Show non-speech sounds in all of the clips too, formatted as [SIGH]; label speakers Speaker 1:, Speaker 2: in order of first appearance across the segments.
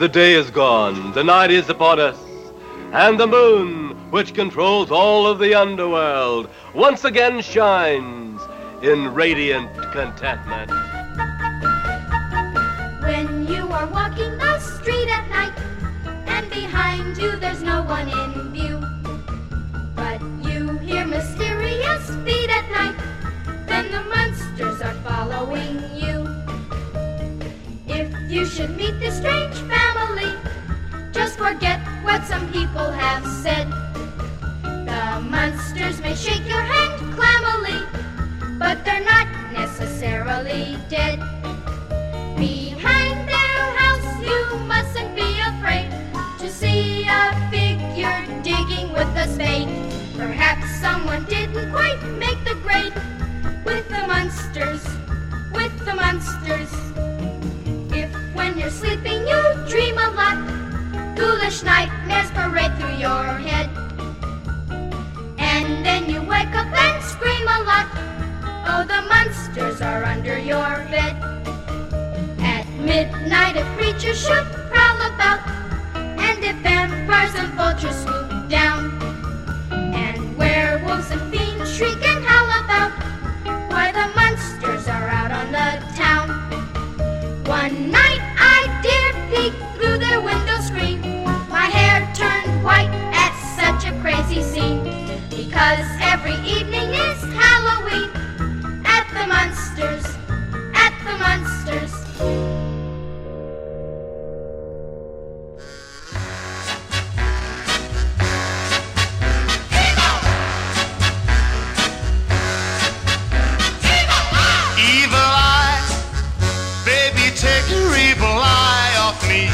Speaker 1: The day is gone, the night is upon us, and the moon, which controls all of the underworld, once again shines in radiant contentment.
Speaker 2: When you are walking the street at night, and behind you there's no one in view, but you hear mysterious feet at night, then the monsters are following you. If you should meet this strange forget what some people have said. The monsters may shake your hand clammily, but they're not necessarily dead. Behind their house, you mustn't be afraid to see a figure digging with a spade. Perhaps someone didn't quite make the grade with the monsters, with the monsters. If when you're sleeping you dream a lot, ghoulish nightmares parade through your head. And then you wake up and scream a lot. Oh, the monsters are under your bed. At midnight, a creature should prowl about, and if vampires and vultures swoop down, and werewolves and fiends shriek and howl about, why the monsters are out on the town. One night I dare peek through their window scene. Because every evening is Halloween at the monsters, at the monsters.
Speaker 3: Evil eye, baby, take your evil eye off me.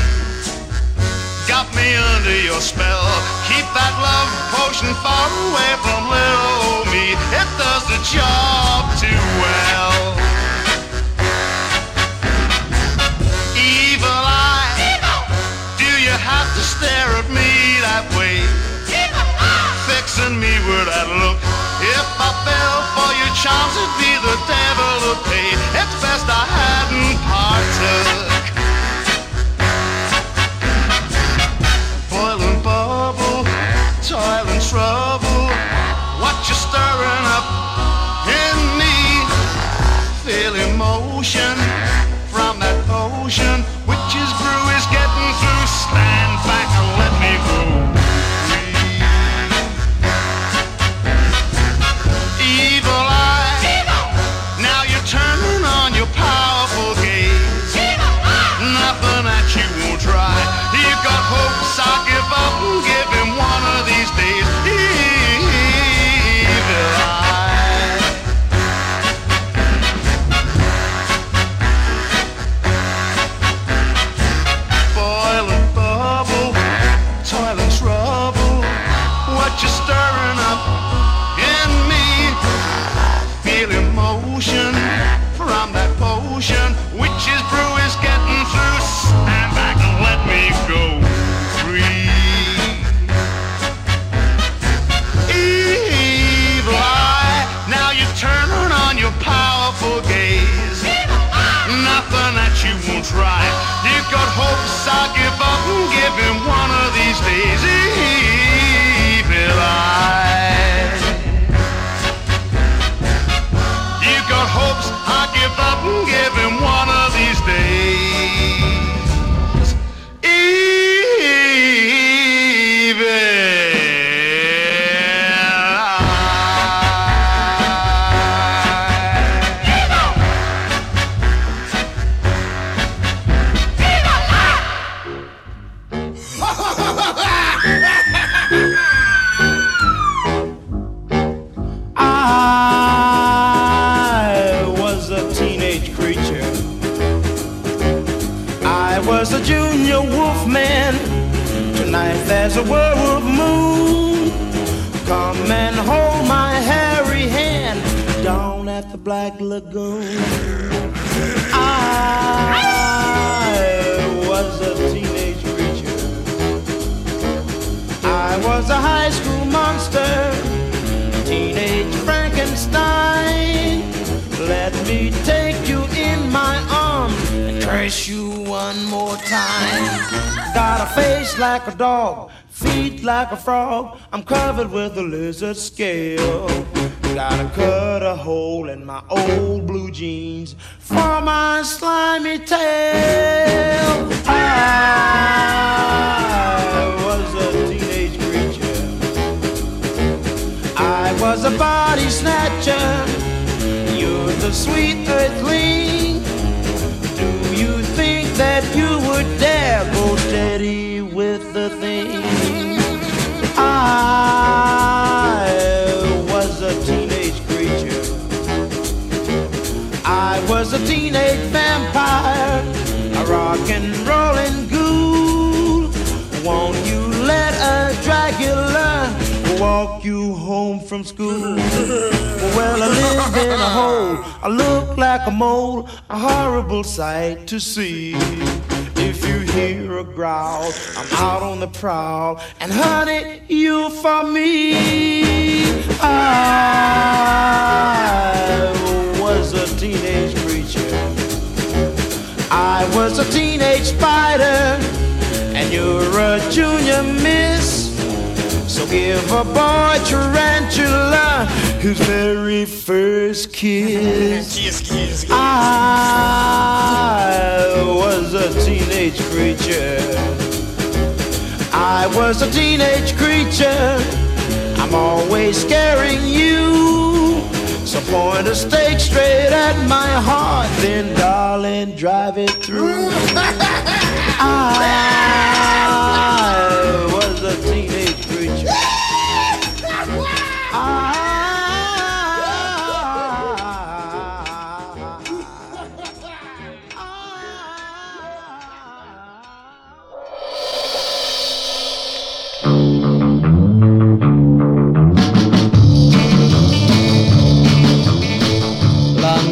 Speaker 3: Got me under your spell. Keep that love potion far away from little me. It does the job too well. Evil eye, do you have to stare at me that way? Fixing me with that look. If I fell for your charms, it'd be the devil to pay. It's best I hadn't partook. Ocean.
Speaker 4: Face like a dog, feet like a frog. I'm covered with a lizard scale. Gotta cut a hole in my old blue jeans for my slimy tail. I was a teenage creature. I was a body snatcher. You're the sweet earthling. Do you think that you would dare go steady with the thing? I was a teenage creature. I was a teenage vampire, a rock and rolling ghoul. Won't you let a Dracula walk you home from school? Well, I live in a hole, I look like a mole, a horrible sight to see. If you hear a growl, I'm out on the prowl, and honey, you for me. I was a teenage creature. I was a teenage spider, and you're a junior miss. Give a boy tarantula his very first kiss. I was a teenage creature. I was a teenage creature. I'm always scaring you. So point a stake straight at my heart, then darling, drive it through. [LAUGHS] I
Speaker 5: La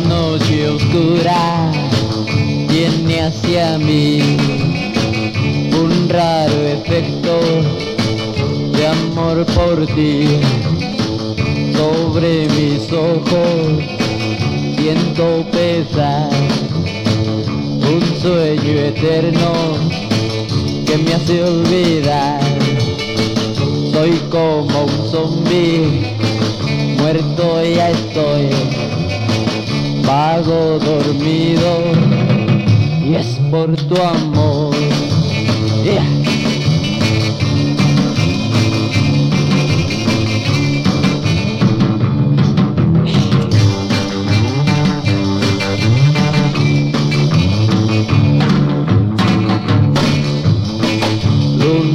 Speaker 5: noche oscura viene hacia mí. Un raro efecto amor por ti. Sobre mis ojos siento pesar un sueño eterno que me hace olvidar. Soy como un zombie, muerto ya estoy vago dormido y es por tu amor. Yeah.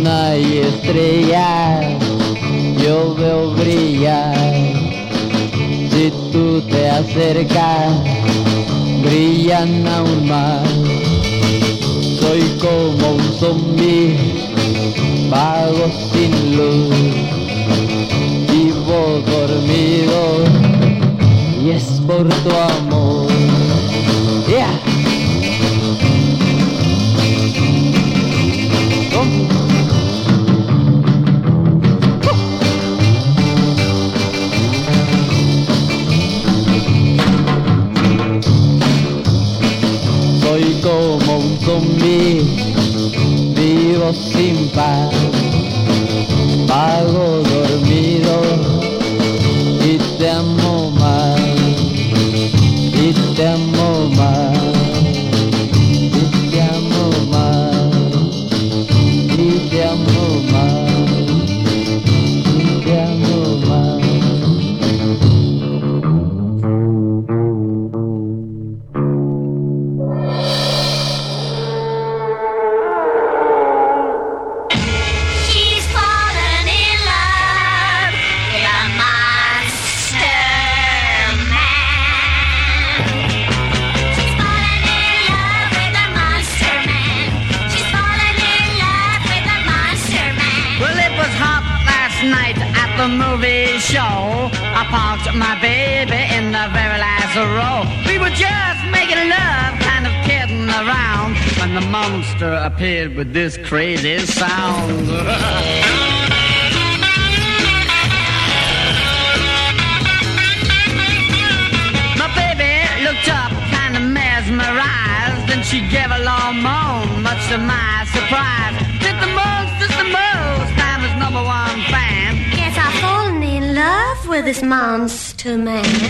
Speaker 5: Luna y estrellas, yo veo brillar si tú te acercas, brillan aún más. Soy como un zombie, vago sin luz, vivo dormido y es por tu amor. Yeah. Como un zombie, vivo sin paz, vago
Speaker 6: crazy sounds. [LAUGHS] My baby looked up, kind of mesmerized, and she gave a long moan, much to my surprise.
Speaker 7: Did the most,
Speaker 8: did the most, I'm his number one fan. Guess I've fallen in love with this monster man.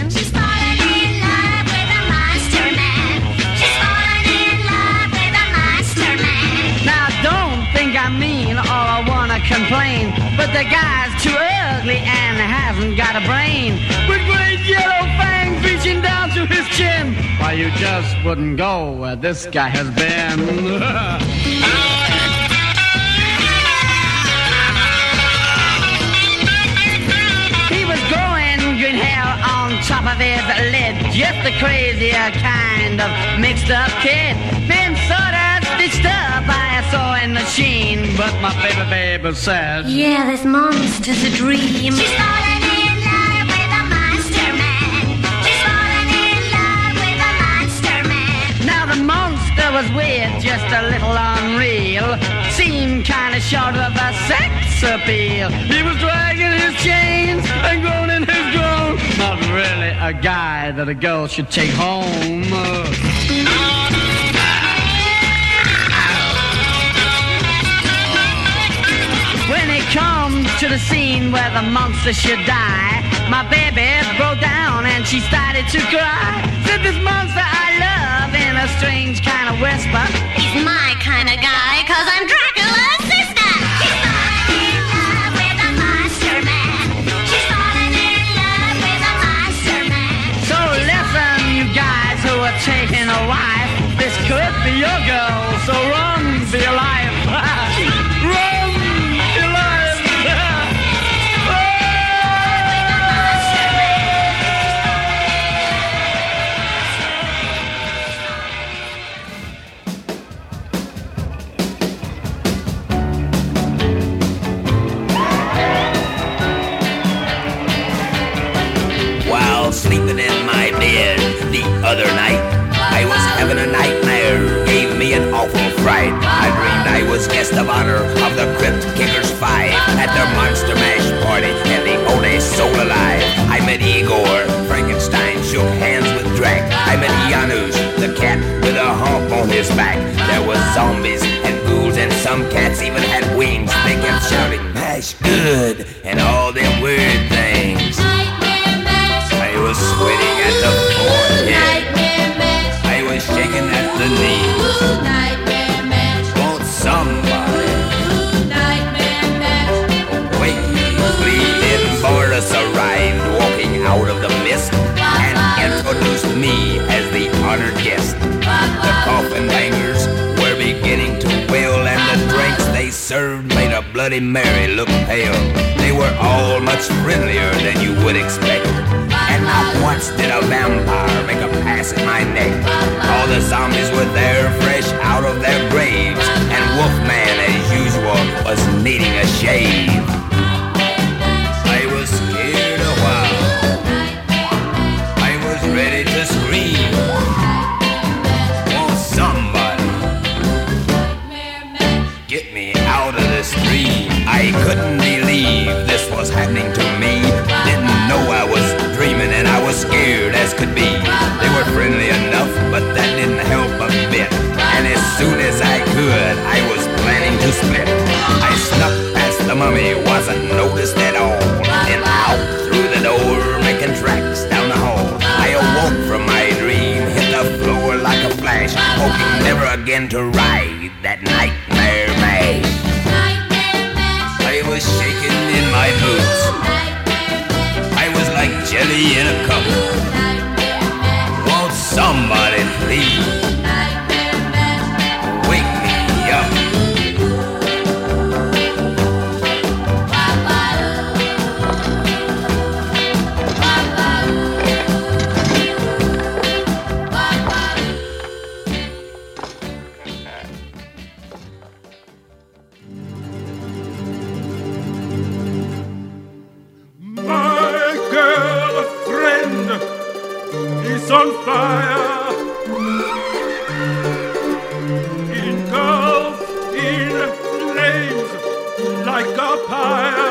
Speaker 6: Why you just wouldn't go where this guy has been. [LAUGHS] He was growing green hair on top of his lid. Just a crazier kind of mixed up kid. Been sorta stitched up by a sewing machine. But my baby baby says,
Speaker 7: Yeah, this monster's a dream.
Speaker 6: She started I was weird, just a little unreal. Seemed kinda short of a sex appeal. He was dragging his chains and groaning his groan. Not really a guy that a girl should take home. When it comes to the scene where the monster should die, my baby broke down and she started to cry. Said this monster a strange kind of whisper.
Speaker 7: He's my kind of guy, cause I'm Dracula's sister.
Speaker 8: She's falling in love with a monster man. She's falling in love with a monster man.
Speaker 6: So listen, you guys who are taking a wife, this could be your girl.
Speaker 9: is on fire. engulfed in flames like a pyre.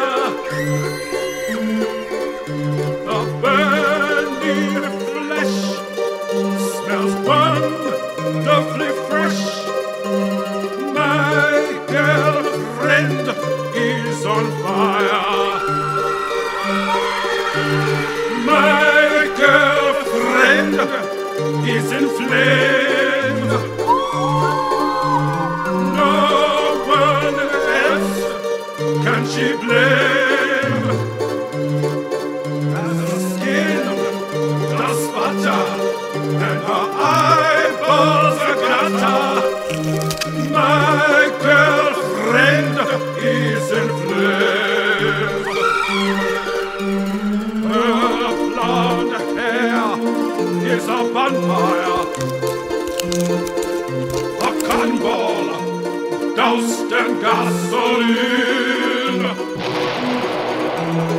Speaker 9: In flames. Is a cannonball doused in gasoline.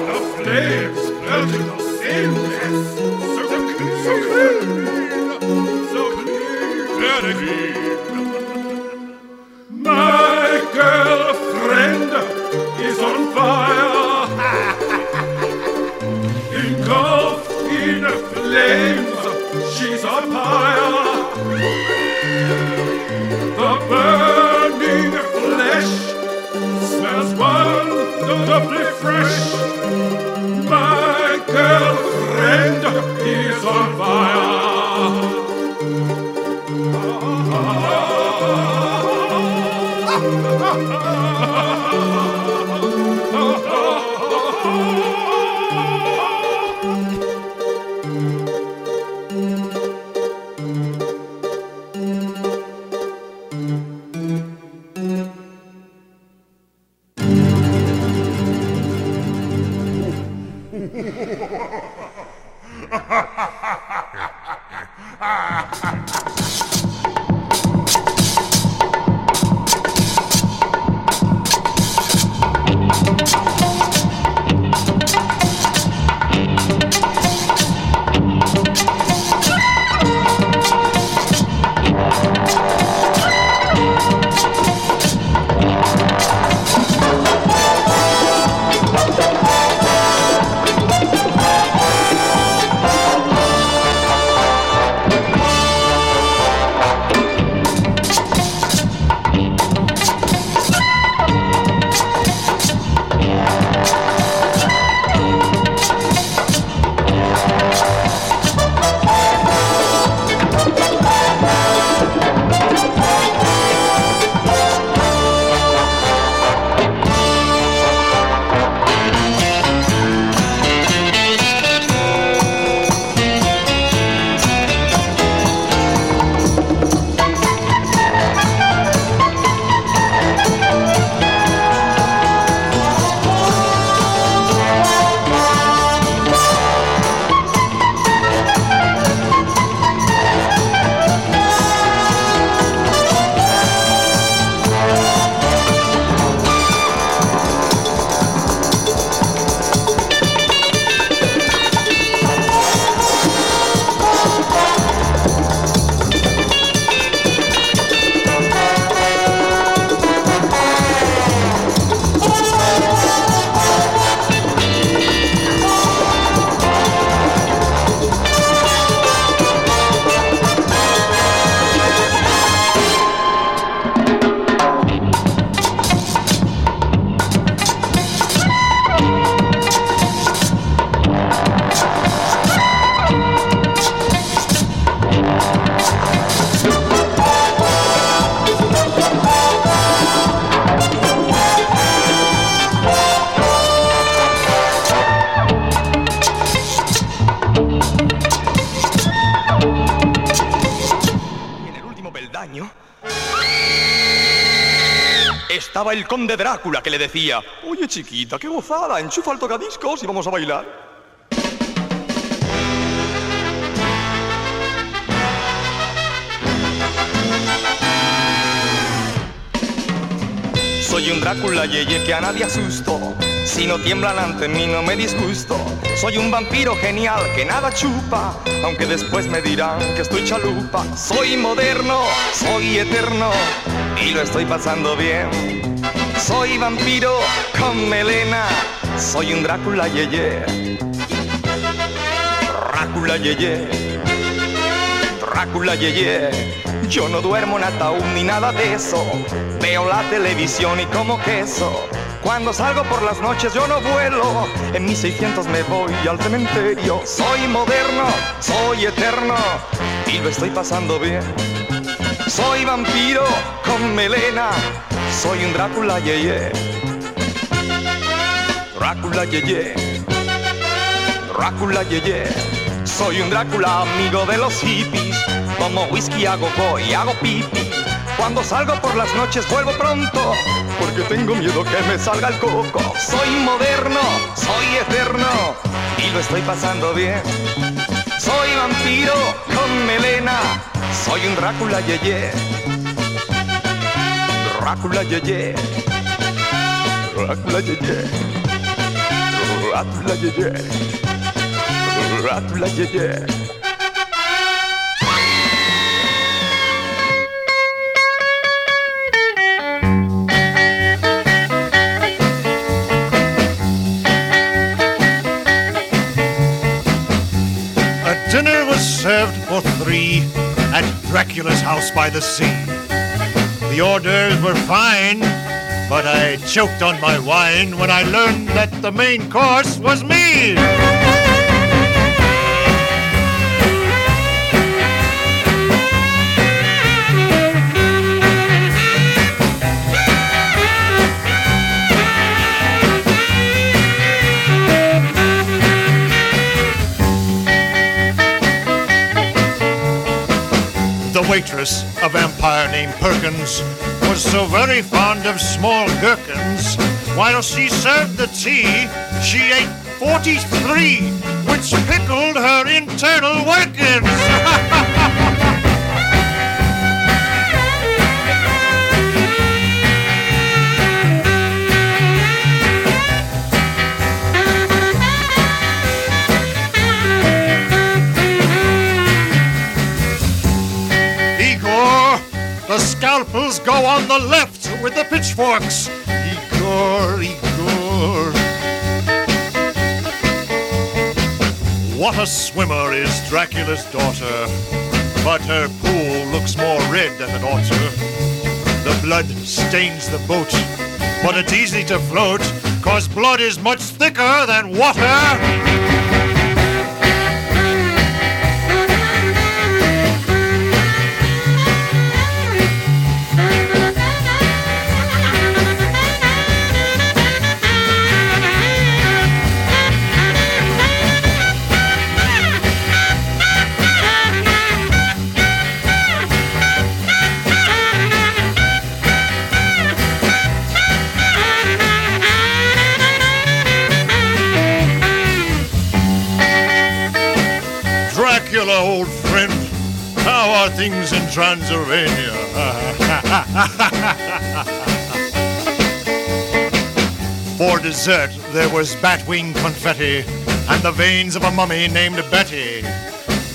Speaker 9: The flames floating the seamless, so clean, so clean, so clean, very clean.
Speaker 10: Conde Drácula que le decía, oye chiquita, qué gozada, enchufa el tocadiscos y vamos a bailar. Soy un Drácula yeye que a nadie asusto. Si no tiemblan ante mí no me disgusto. Soy un vampiro genial que nada chupa, aunque después me dirán que estoy chalupa. Soy moderno, soy eterno y lo estoy pasando bien. Soy vampiro con melena, soy un Drácula yeye. Drácula yeye. Drácula yeye. Yo no duermo en ataúd ni nada de eso. Veo la televisión y como queso. Cuando salgo por las noches yo no vuelo. En mis 600 me voy al cementerio. Soy moderno, soy eterno y lo estoy pasando bien. Soy vampiro con melena. Soy un Drácula yeye. Drácula yeye. Drácula yeye. Soy un Drácula amigo de los hippies. Tomo whisky, hago go y hago pipi. Cuando salgo por las noches vuelvo pronto, porque tengo miedo que me salga el coco. Soy moderno, soy eterno y lo estoy pasando bien. Soy vampiro con melena, soy un Drácula yeye. Drácula yeye. Drácula yeye. Drácula yeye. Drácula yeye.
Speaker 11: A dinner was served for three at Dracula's house by the sea. The orders were fine, but I choked on my wine when I learned that the main course was me. The waitress, a vampire named Perkins, was so very fond of small gherkins. While she served the tea, she ate 43, which pickled her internal workings. [LAUGHS] scalpels go on the left with the pitchforks. Igor, Igor. What a swimmer is Dracula's daughter, but her pool looks more red than ought to. The blood stains the boat, but it's easy to float, cause blood is much thicker than water. Are things in Transylvania? [LAUGHS] For dessert, there was batwing confetti and the veins of a mummy named Betty.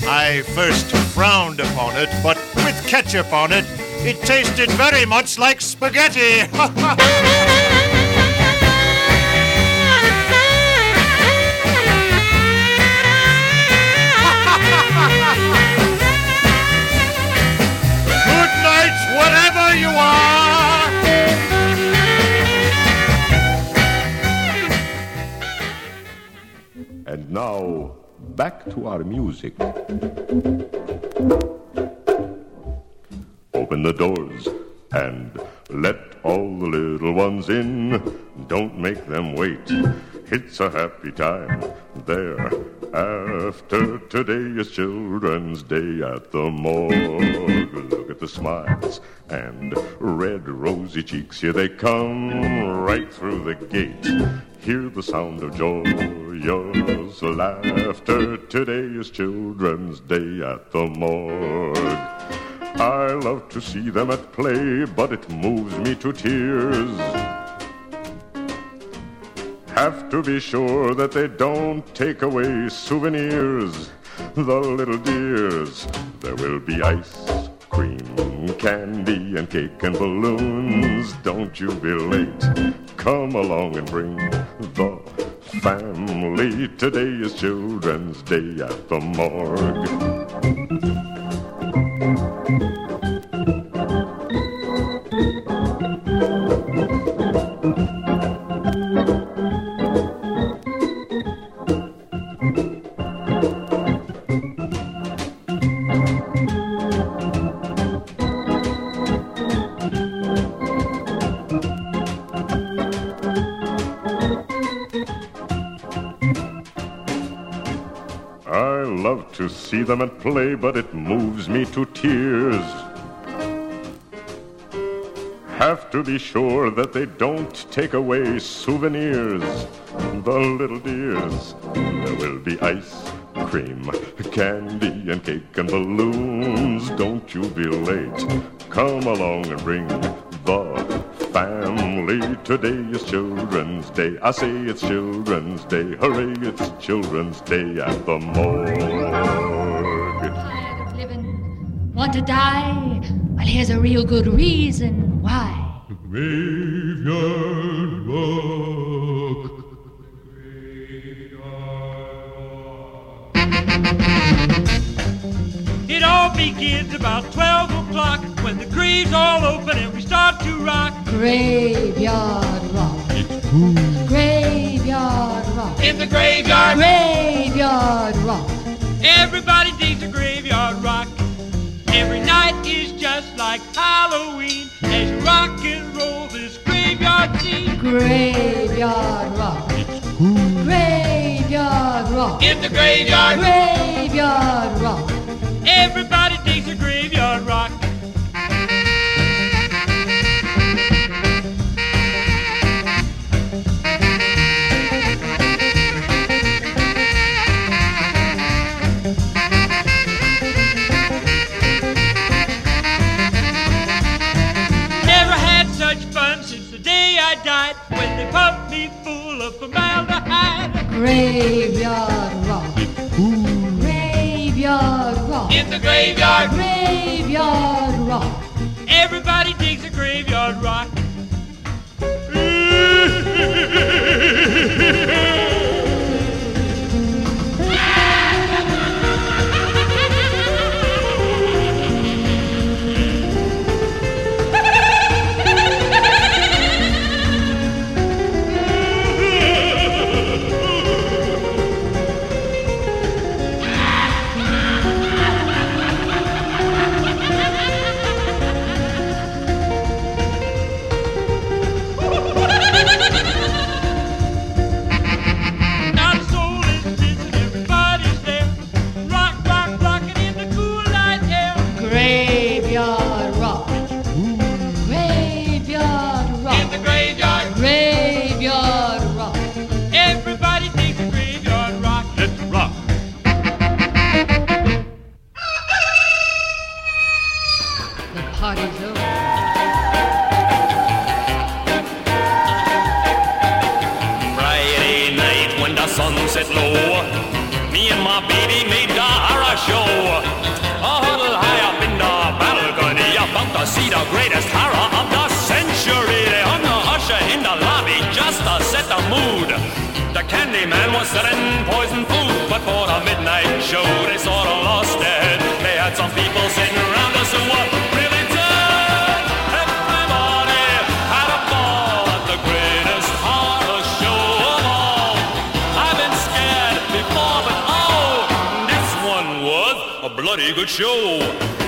Speaker 11: I first frowned upon it, but with ketchup on it, it tasted very much like spaghetti. [LAUGHS]
Speaker 12: And now, back to our music. Open the doors and let all the little ones in. Don't make them wait. It's a happy time there. After today is Children's Day at the morgue. At the smiles and red rosy cheeks. Here they come right through the gate. Hear the sound of joyous laughter. Today is Children's Day at the morgue. I love to see them at play, but it moves me to tears. Have to be sure that they don't take away souvenirs. The little dears, there will be ice cream, candy, and cake and balloons. Don't you be late. Come along and bring the family. Today is Children's Day at the morgue. See them at play, but it moves me to tears. Have to be sure that they don't take away souvenirs. The little dears. There will be ice cream, candy, and cake and balloons. Don't you be late. Come along and bring the family. Today is Children's Day. I say it's Children's Day. Hooray, it's Children's Day at the morgue.
Speaker 13: Tired of living, want to die? Well, here's a real good reason why.
Speaker 14: Graveyard rock.
Speaker 15: It all begins about 12 o'clock when the graves all open and we start rock.
Speaker 13: Graveyard rock. Graveyard rock.
Speaker 15: In the graveyard,
Speaker 13: Graveyard rock.
Speaker 15: everybody digs a graveyard rock. Every night is just like Halloween as you rock and roll this graveyard scene.
Speaker 13: Graveyard rock. Graveyard rock.
Speaker 15: In the graveyard,
Speaker 13: Graveyard rock.
Speaker 15: everybody Graveyard rock.
Speaker 13: Graveyard rock.
Speaker 15: In the graveyard,
Speaker 13: Graveyard rock.
Speaker 15: everybody digs a graveyard rock. [LAUGHS] The
Speaker 16: man was selling poison food, but for the midnight show they sort of lost their head. They had some people sitting around us who were really dead. Everybody had a ball at the greatest horror show of all. I've been scared before, but oh, this one was a bloody good show.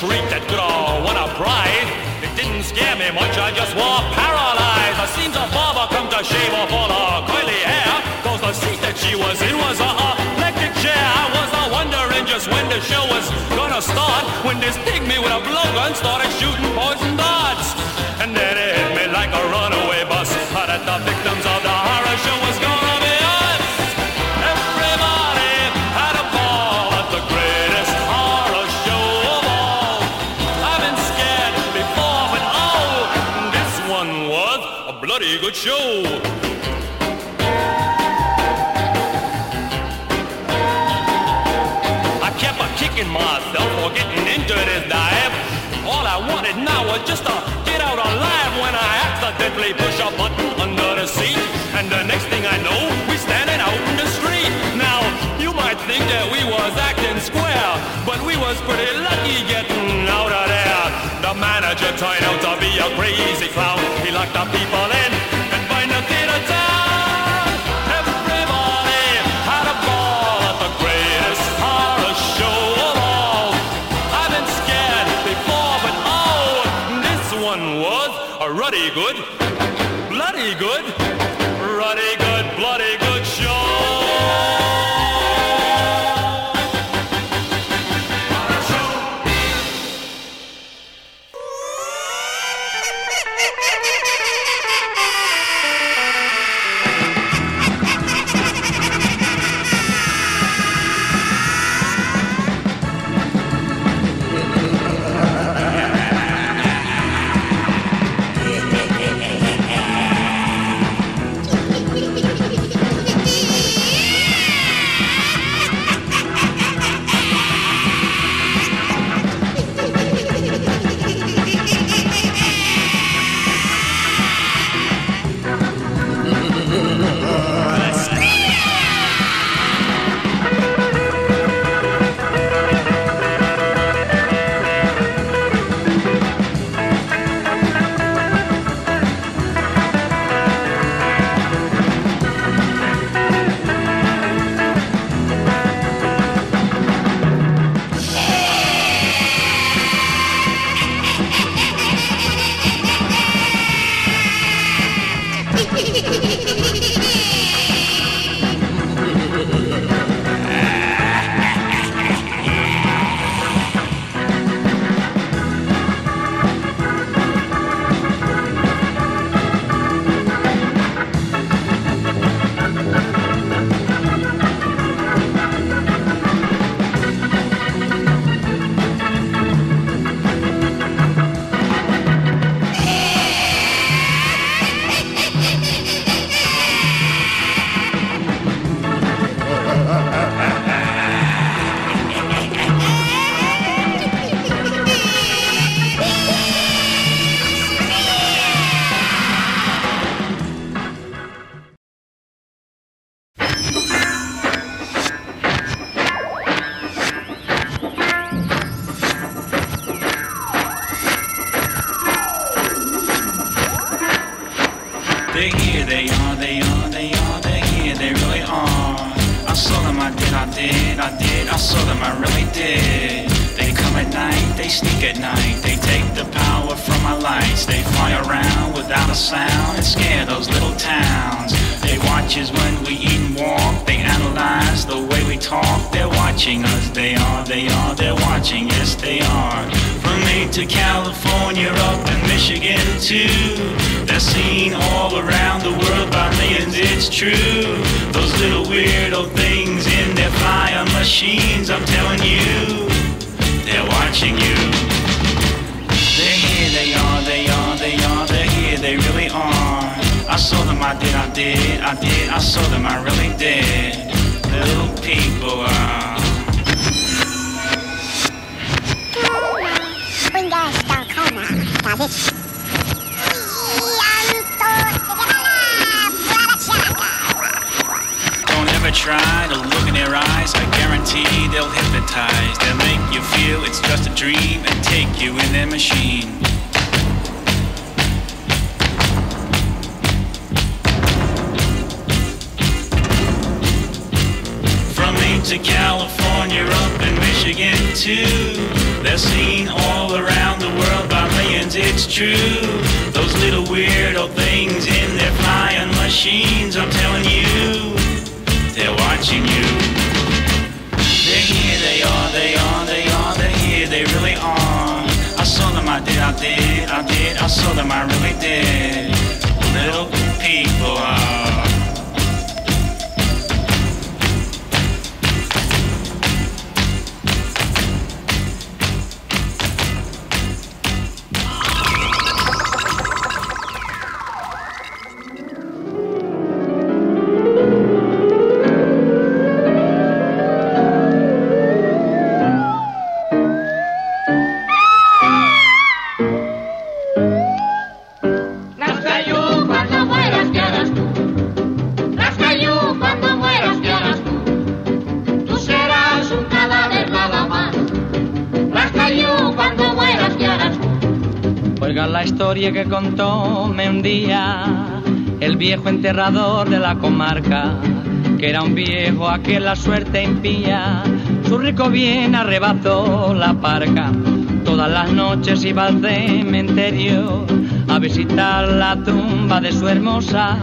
Speaker 16: Baby gave a shriek that could have won a prize. It didn't scare me much, I just was paralyzed. It seems a barber come to shave off all her curly hair. Cause the seat that she was in was a electric chair. I was a wondering just when the show was gonna start. When this pygmy with a blowgun started shooting poison darts. Accidentally push a button under the seat. And the next thing I know, we're standing out in the street. Now, you might think that we was acting square,
Speaker 17: but we was pretty lucky getting out of there. The manager turned out to be a crazy clown. He locked the people in
Speaker 18: La historia que contóme un día el viejo enterrador de la comarca, que era un viejo a que la suerte impía, su rico bien arrebató la parca. Todas las noches iba al cementerio a visitar la tumba de su hermosa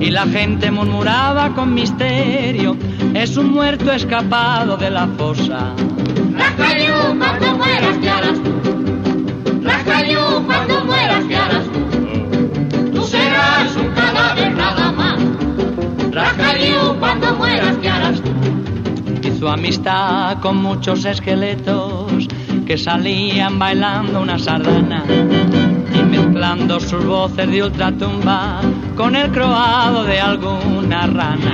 Speaker 18: y la gente murmuraba con misterio, es un muerto escapado de la fosa.
Speaker 4: Rascayú, cuando mueras, ¿qué harás tú? Rascayú, cuando mueras, ¿qué harás tú? Tú serás un cadáver nada más. Rascayú, cuando mueras, ¿qué harás tú?
Speaker 18: Hizo amistad con muchos esqueletos que salían bailando una sardana y mezclando sus voces de ultratumba con el croado de alguna rana.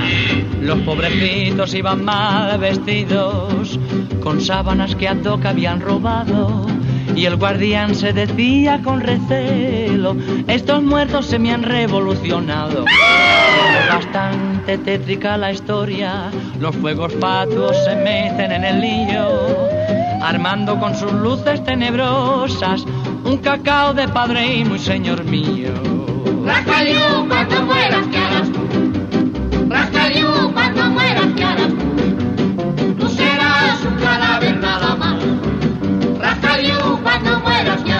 Speaker 18: Los pobrecitos iban mal vestidos con sábanas que a toca habían robado y el guardián se decía con recelo, estos muertos se me han revolucionado. Es bastante tétrica la historia, los fuegos fatuos se meten en el lío, armando con sus luces tenebrosas un cacao de padre y muy señor mío.
Speaker 4: Rascayú, cuando mueras, ¿qué harás tú? Rascayú,
Speaker 19: las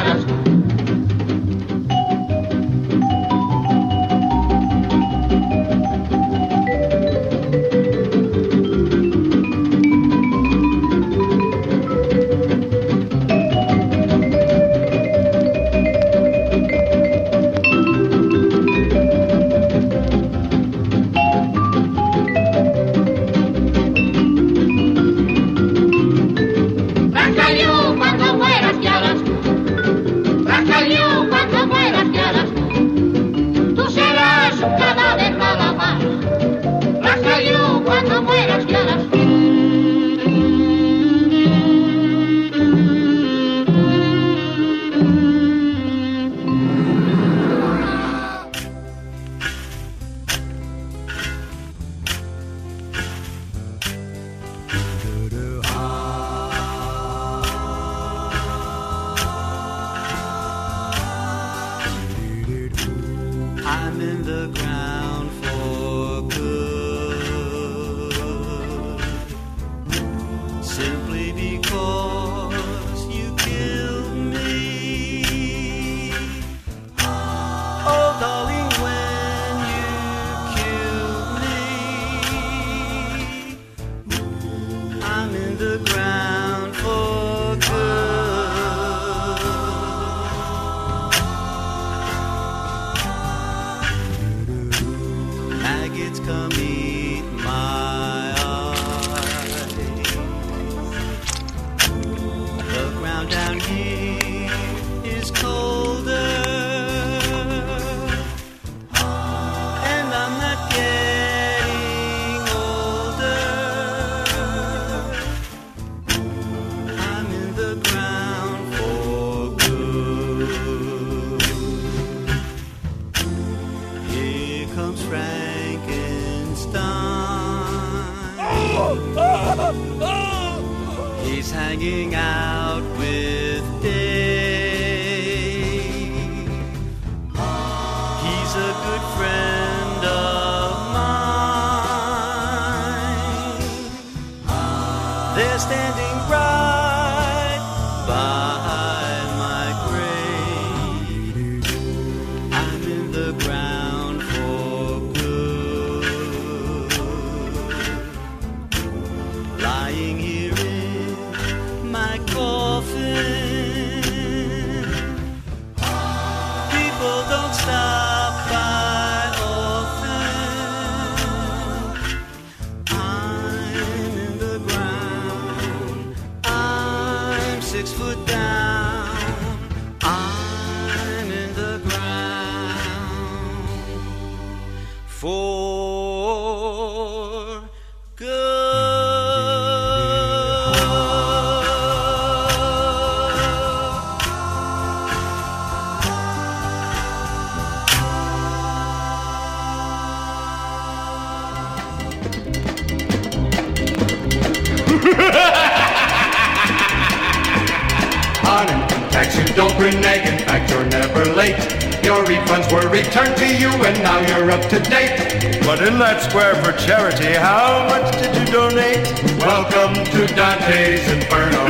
Speaker 19: you're up to date.
Speaker 20: But in that square for charity, how much did you donate?
Speaker 19: Welcome to Dante's Inferno. [LAUGHS]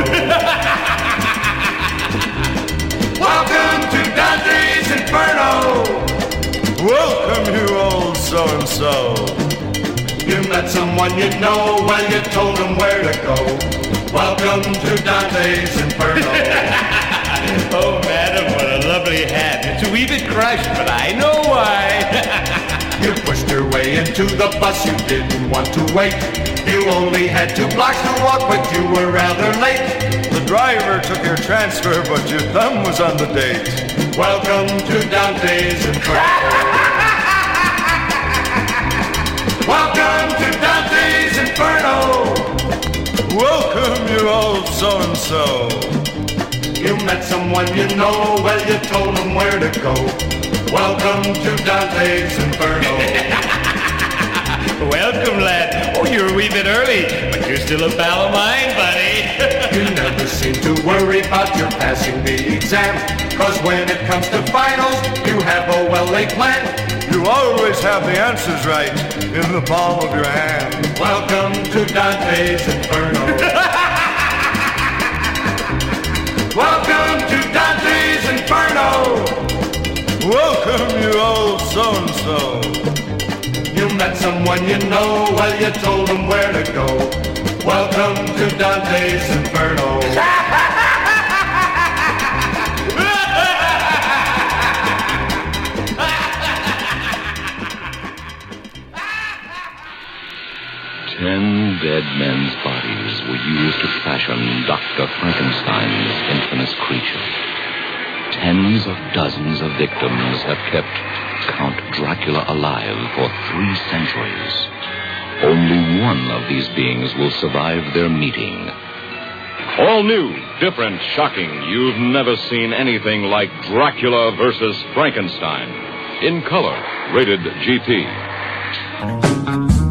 Speaker 19: Welcome to Dante's Inferno.
Speaker 20: Welcome, you old so and so.
Speaker 19: You met someone you know, well, you told them where to go. Welcome to Dante's Inferno. [LAUGHS]
Speaker 21: oh, madam, what a lovely hat. It's a wee bit crushed, but I know why. [LAUGHS]
Speaker 19: you pushed your way into the bus, you didn't want to wait. You only had two blocks to walk, but you were rather late.
Speaker 20: The driver took your transfer, but your thumb was on the date.
Speaker 19: Welcome to Dante's Inferno. [LAUGHS] Welcome to Dante's Inferno.
Speaker 20: Welcome, you old so and so.
Speaker 19: You met someone you know, well, you told them where to go. Welcome to Dante's Inferno. [LAUGHS]
Speaker 21: Welcome, lad. Oh, you're a wee bit early, but you're still a pal of mine, buddy. [LAUGHS]
Speaker 19: you never seem to worry about your passing the exam. Cause when it comes to finals, you have a well-laid plan.
Speaker 20: You always have the answers right in the palm of your hand.
Speaker 19: Welcome to Dante's Inferno. [LAUGHS] Welcome,
Speaker 20: you old so and so.
Speaker 19: You met someone you know, well, you told them where to go. Welcome to Dante's Inferno.
Speaker 22: Ten dead men's bodies were used to fashion Dr. Frankenstein's infamous creature. Tens of dozens of victims have kept Count Dracula alive for three centuries. Only one of these beings will survive their meeting.
Speaker 23: All new, different, shocking. You've never seen anything like Dracula versus Frankenstein. In color, rated GP.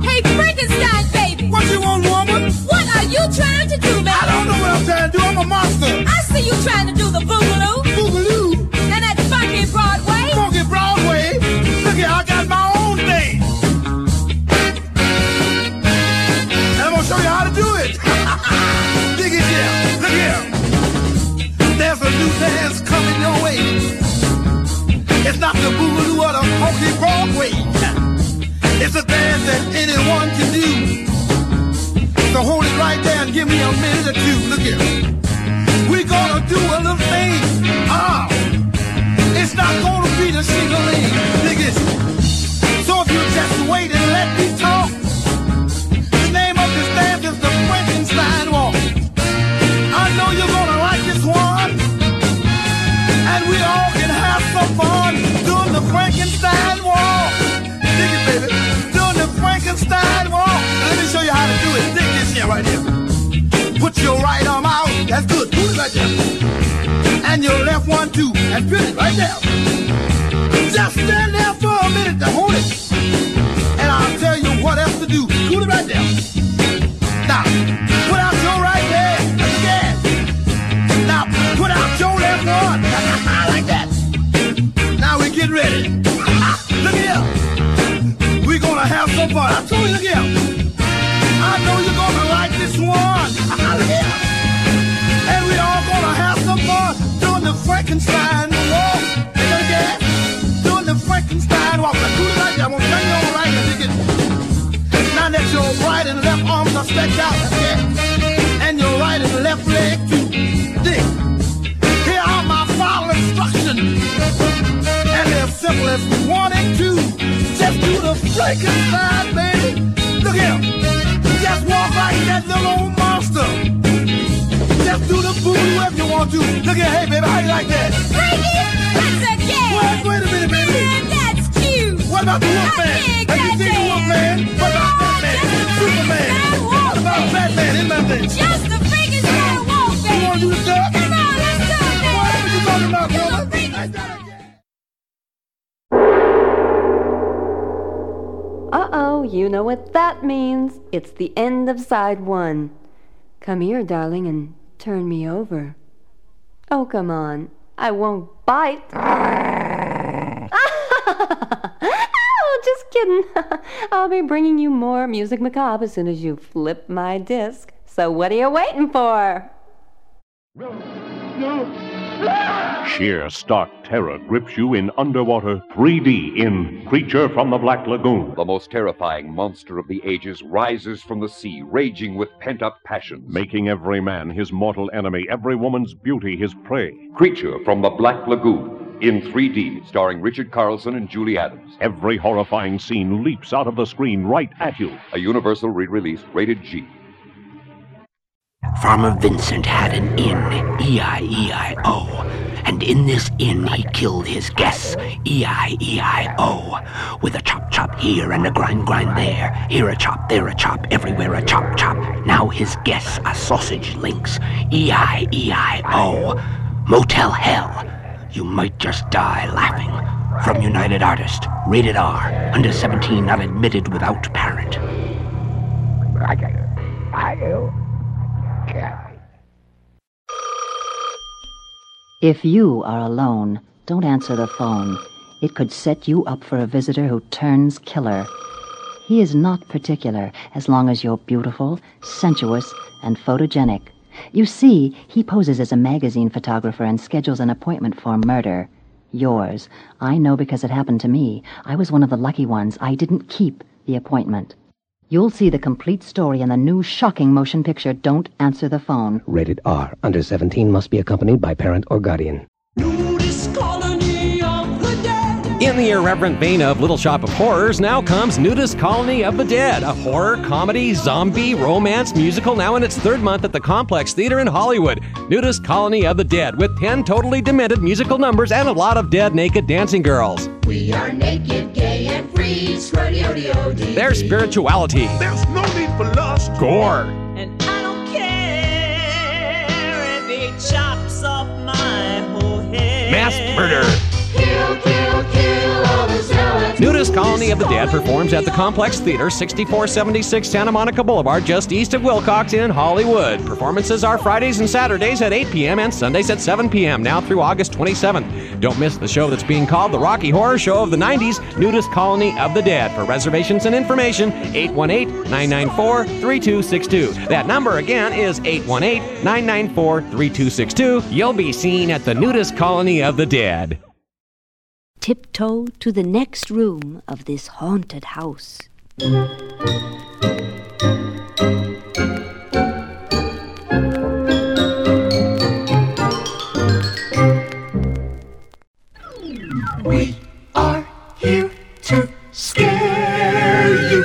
Speaker 24: Hey, Frankenstein, baby!
Speaker 4: What you want, woman?
Speaker 24: What are you trying to do, baby?
Speaker 4: I don't know what I'm trying to do. I'm a monster.
Speaker 24: I see you trying to do the boogaloo.
Speaker 4: Boogaloo? The boogaloo or the funky Broadway. It's a dance that anyone can do. So hold it right there and give me a minute or two. Put your right arm out. That's good. Put it right there. And your left one too. That's good. Right there. Just stand there for a minute to hold it. And I'll tell you what else to do. Put it right there. Are stretched out. It. And your right and left leg too. Dig. Here are my final instructions. And they're simple as one and two. Just do the Frankenstein, baby. Look here. Just walk like that little old monster. Just do the boo if you want to. Look here, hey baby, how you like that?
Speaker 24: That's jam.
Speaker 4: Wait, wait a minute, baby.
Speaker 24: Man, that's cute.
Speaker 4: What about the Wolfman? Have you seen the Wolfman? What about Batman? Superman? About Batman? Thing?
Speaker 24: Just the baby.
Speaker 4: You want?
Speaker 24: Come on, let's baby.
Speaker 4: What are you talking about.
Speaker 25: Uh-oh, you know what that means. It's the end of side one. Come here, darling, and turn me over.
Speaker 26: Oh, come on. I won't bite. oh, just kidding. [LAUGHS] I'll be bringing you more music macabre as soon as you flip my disc. So what are you waiting for?
Speaker 27: Sheer stark terror grips you in underwater 3D in Creature from the Black Lagoon.
Speaker 28: The most terrifying monster of the ages rises from the sea, raging with pent up passions.
Speaker 27: Making every man his mortal enemy, every woman's beauty his prey.
Speaker 28: Creature from the Black Lagoon in 3D, starring Richard Carlson and Julie Adams.
Speaker 27: Every horrifying scene leaps out of the screen right at you.
Speaker 28: A Universal re release rated G.
Speaker 29: Farmer Vincent had an inn, E E-I-E-I-O. And in this inn he killed his guests, E E-I-E-I-O. With a chop chop here and a grind grind there. Here a chop, there a chop, everywhere a chop chop. Now his guests are sausage links, E E-I-E-I-O. Motel Hell. You might just die laughing. From United Artists, rated R, under 17, not admitted without parent.
Speaker 30: I can I If you are alone, don't answer the phone. It could set you up for a visitor who turns killer. He is not particular as long as you're beautiful, sensuous, and photogenic. You see, he poses as a magazine photographer and schedules an appointment for murder. Yours. I know because it happened to me. I was one of the lucky ones. I didn't keep the appointment. You'll see the complete story in the new shocking motion picture Don't Answer the Phone.
Speaker 31: Rated R. Under 17 must be accompanied by parent or guardian.
Speaker 25: In the irreverent vein of Little Shop of Horrors, now comes Nudist Colony of the Dead, a horror, comedy, zombie, romance musical now in its third month at the Complex Theater in Hollywood. Nudist Colony of the Dead, with 10 totally demented musical numbers and a lot of dead naked dancing girls.
Speaker 32: We are naked, gay, and free. Scrody-o-de-o-de.
Speaker 25: Their spirituality,
Speaker 32: There's no need for lust.
Speaker 25: gore,
Speaker 33: And I don't care if he chops off my whole head.
Speaker 25: mass murder. Nudist Colony of the Dead performs at the Complex Theater, 6476 Santa Monica Boulevard, just east of Wilcox in Hollywood. Performances are Fridays and Saturdays at 8 p.m. and Sundays at 7 p.m. now through August 27th. Don't miss the show that's being called the Rocky Horror Show of the 90s, Nudist Colony of the Dead. For reservations and information, 818-994-3262. That number again is 818-994-3262. You'll be seen at the Nudist Colony of the Dead.
Speaker 34: Tiptoe to the next room of this haunted house.
Speaker 32: We are here to scare you.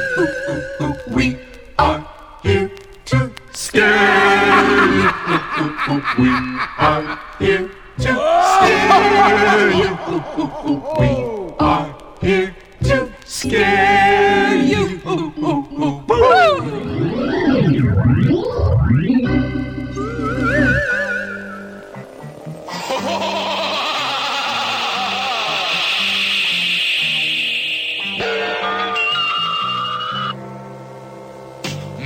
Speaker 32: We are here to scare you. We are here to scare you. We are here to scare you.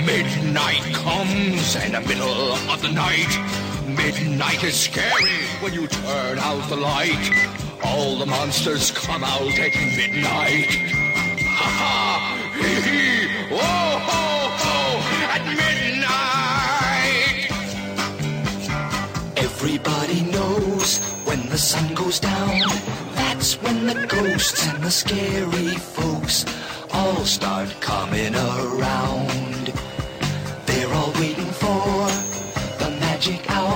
Speaker 35: Midnight comes in the middle of the night. Midnight is scary when you turn out the light. All the monsters come out at midnight. Ha ha! Hee hee! Whoa ho ho! At midnight!
Speaker 32: Everybody knows when the sun goes down. That's when the ghosts and the scary folks all start coming around. They're all waiting for the magic hour.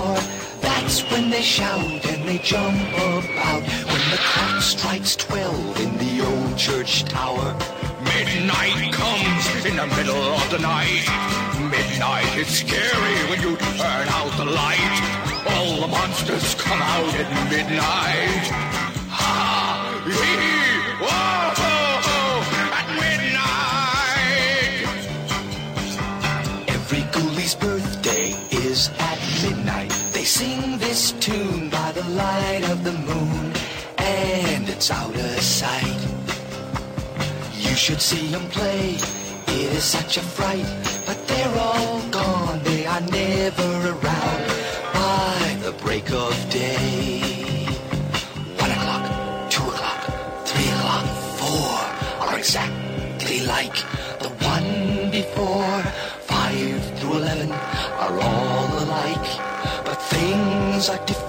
Speaker 32: When they shout and they jump about. When the clock strikes twelve in the old church tower.
Speaker 35: Midnight comes in the middle of the night. Midnight it's scary when you turn out the light. All the monsters come out at midnight.
Speaker 32: sight. You should see them play. It is such a fright, but they're all gone. They are never around by the break
Speaker 36: of day. One o'clock, two o'clock, three o'clock, four are exactly like the one before. Five through eleven are all alike, but things are different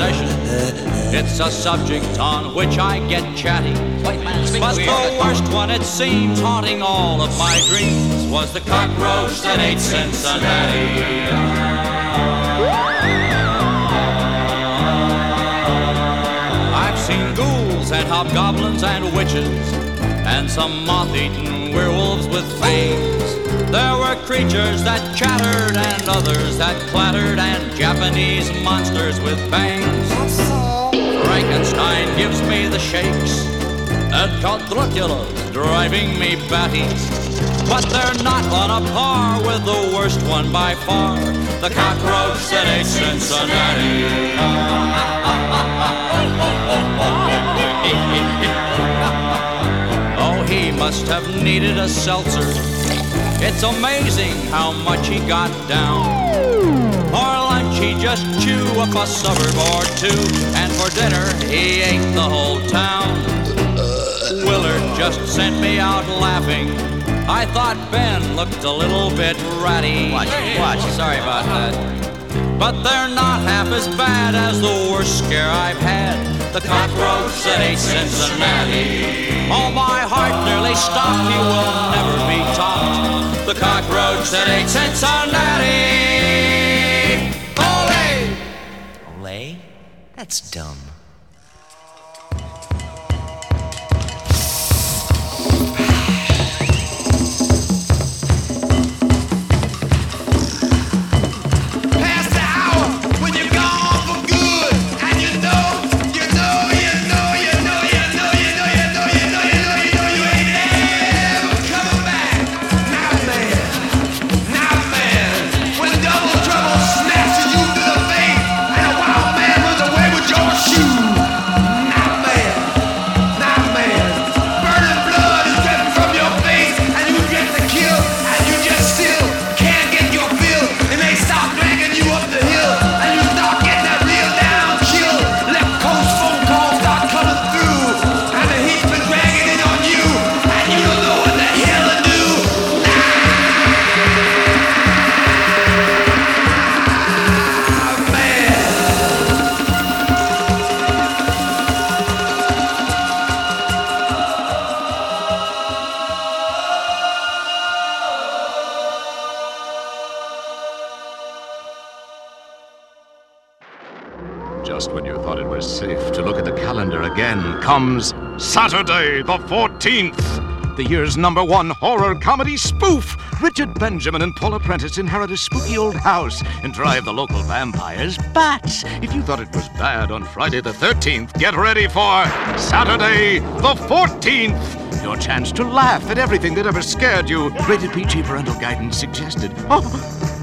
Speaker 37: ghoulish. It's a subject on which I get chatty. But the worst one, it seems, haunting all of my dreams, was the cockroach that ate Cincinnati. I've seen ghouls and hobgoblins and witches, and some moth-eaten werewolves with fangs. There were creatures that chattered and others that clattered and Japanese monsters with bangs. Frankenstein gives me the shakes. And Count Dracula's driving me batty. But they're not on a par with the worst one by far. The cockroach that ate Cincinnati. [LAUGHS] Oh, he must have needed a seltzer. It's amazing how much he got down. For lunch, he just chew up a suburb or two, and for dinner, he ate the whole town. Willard just sent me out laughing. I thought Ben looked a little bit ratty.
Speaker 9: Watch watch.
Speaker 37: Sorry about that. But they're not half as bad as the worst scare I've had. The cockroach that ate Cincinnati. Oh, my heart nearly stopped. He will never be topped. The cockroach that ate Cincinnati. Ole!
Speaker 9: Olay? That's dumb.
Speaker 38: Comes Saturday, the 14th. The year's number one horror comedy spoof. Richard Benjamin and Paula Prentiss inherit a spooky old house and drive the local vampires. bats. if you thought it was bad on Friday the 13th, get ready for Saturday, the 14th. Your chance to laugh at everything that ever scared you. Rated PG parental guidance suggested. [LAUGHS]
Speaker 39: Oh.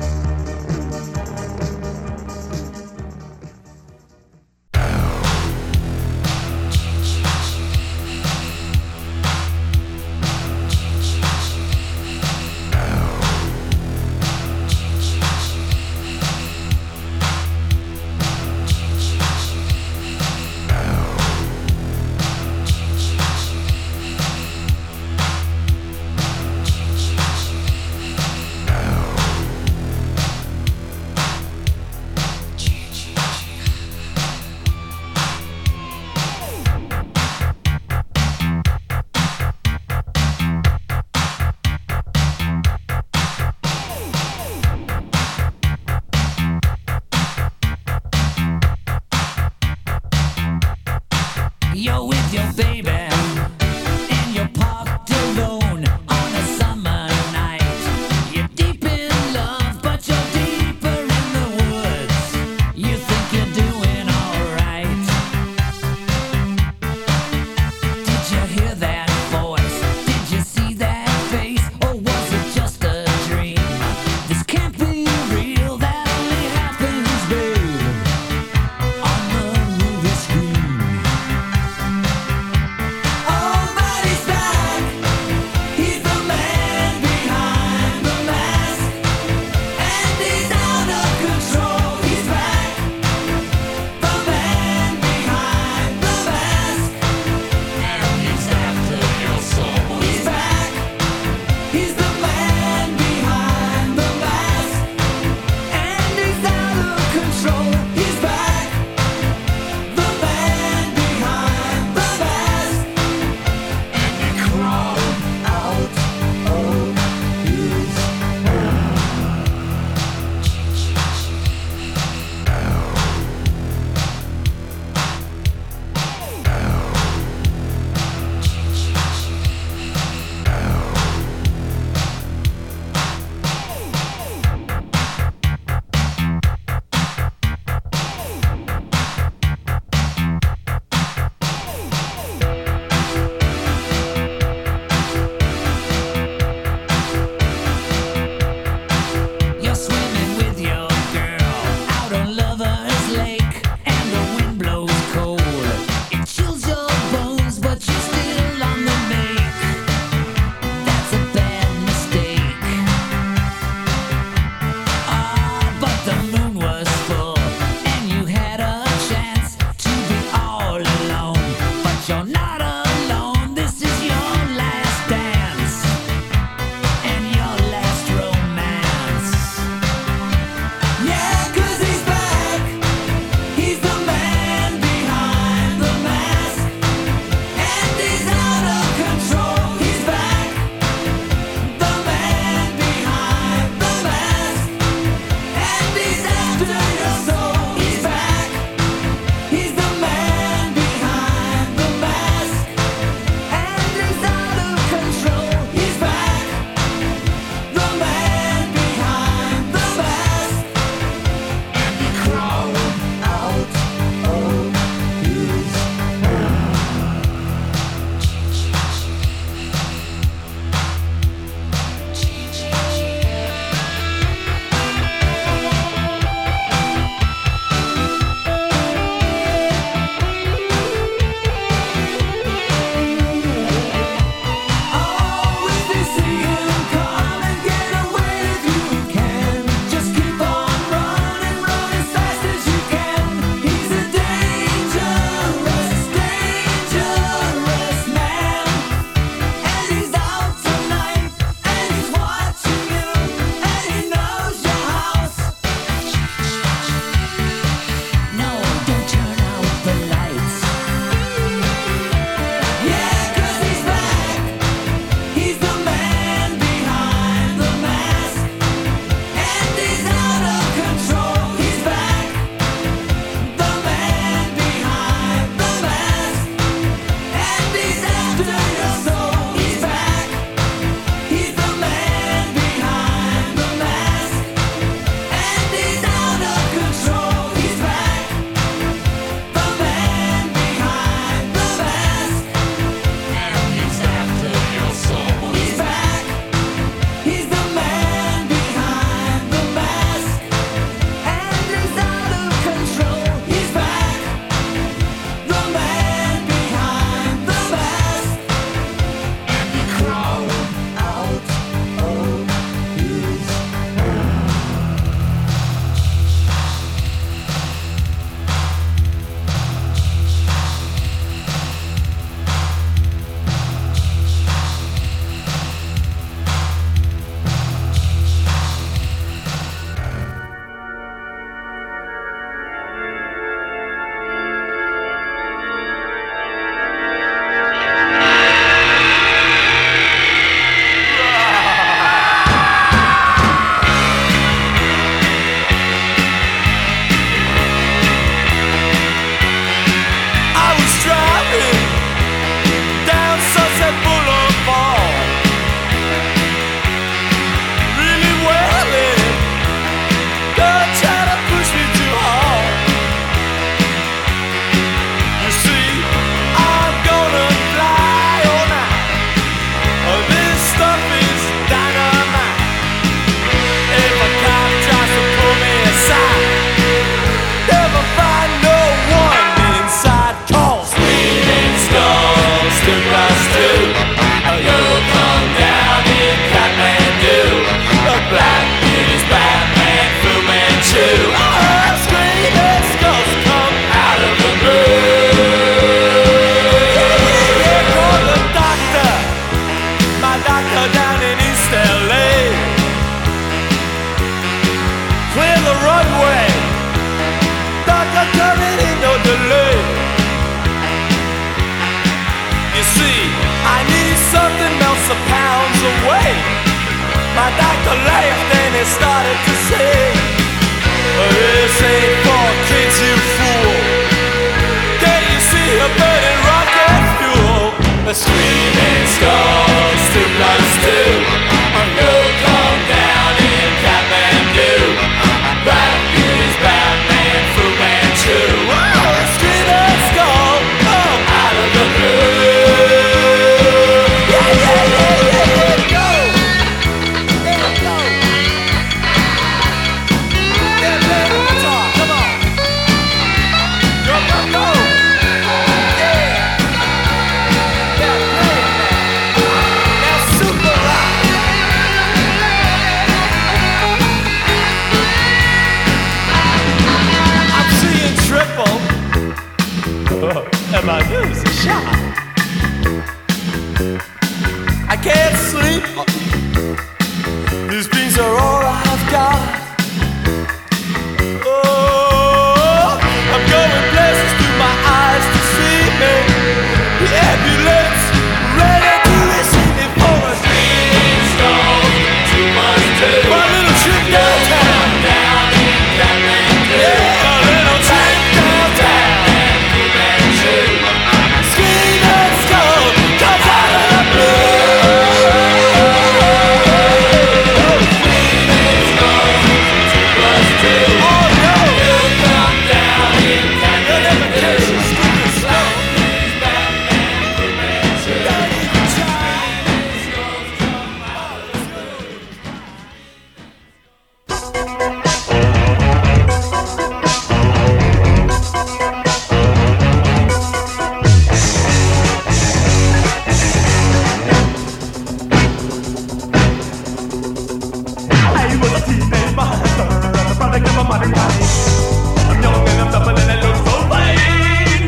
Speaker 39: I'm young and I'm and I look so fine.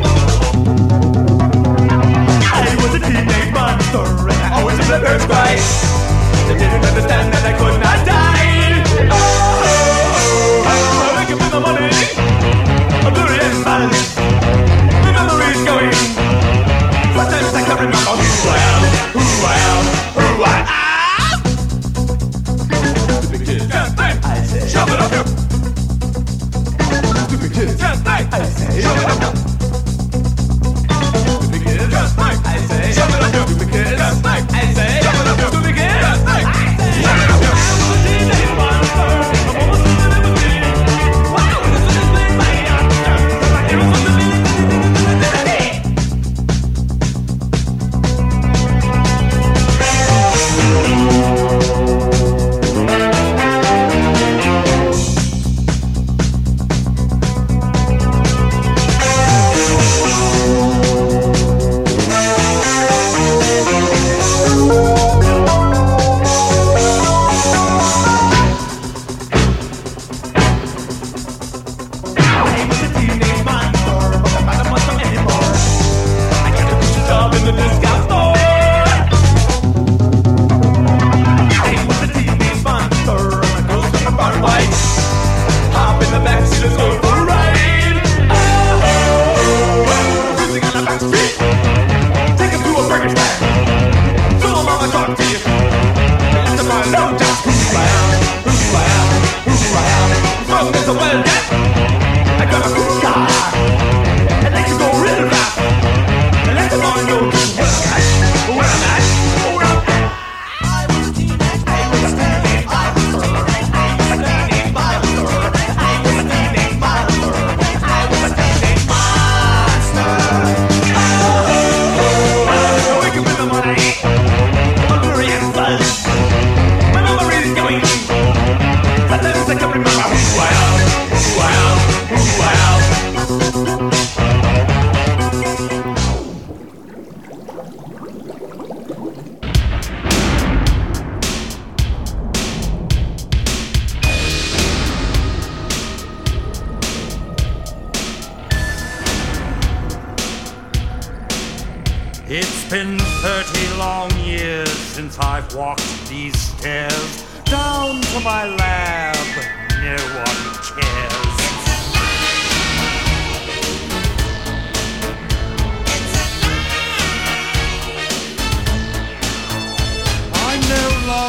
Speaker 39: I was a teenage monster and I always the. They didn't understand that I could not. You.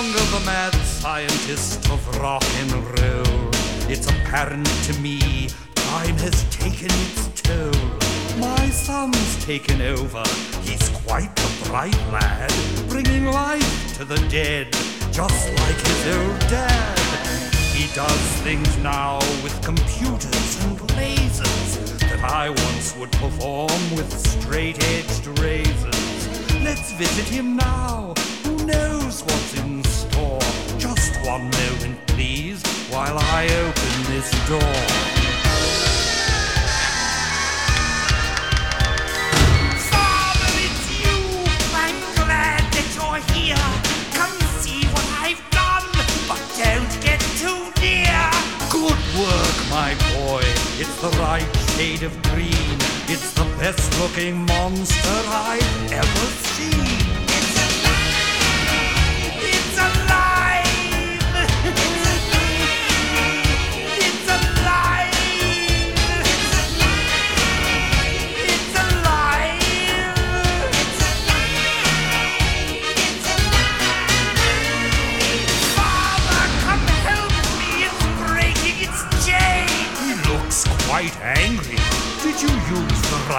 Speaker 39: longer the mad scientist of rock and roll.
Speaker 40: It's apparent to me time has taken its toll. My son's taken over, he's quite the bright lad, bringing life to the dead, just like his old dad. He does things now with computers and lasers that I once would perform with straight edged razors. Let's visit him now, who knows what's inside? One moment, please, while I open this door.
Speaker 39: Father, it's you. I'm glad that you're here. Come see what I've done, but don't get too near.
Speaker 40: Good work, my boy. It's the right shade of green. It's the best looking monster I've ever seen.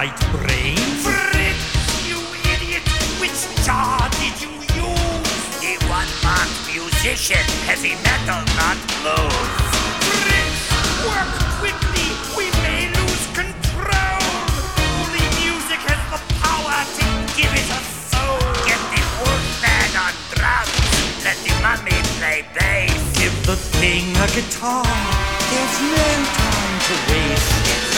Speaker 40: Right brain?
Speaker 39: Fritz, you idiot! Which jar did you use?
Speaker 35: The one-marked musician, heavy metal, not blues.
Speaker 39: Fritz, work quickly! We may lose control! Only music has the power to give it a soul!
Speaker 35: Get the wolfman on drums. Let the mummy play bass.
Speaker 40: Give the thing a guitar. There's no time to waste.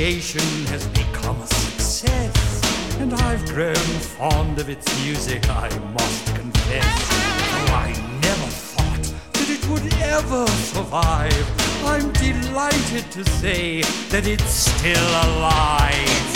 Speaker 40: Creation has become a success. And I've grown fond of its music, I must confess. Though I never thought that it would ever survive, I'm delighted to say that it's still alive.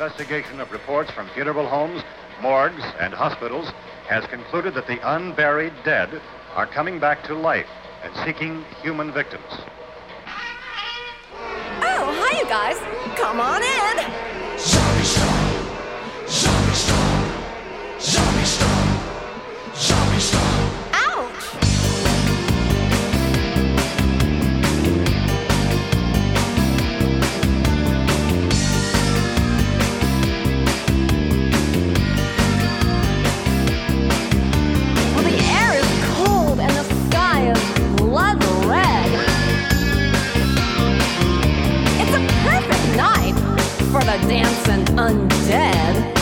Speaker 41: Investigation of reports from funeral homes, morgues, and hospitals has concluded that the unburied dead are coming back to life and seeking human victims.
Speaker 42: Oh, hi, you guys. Come on in. The dancing undead.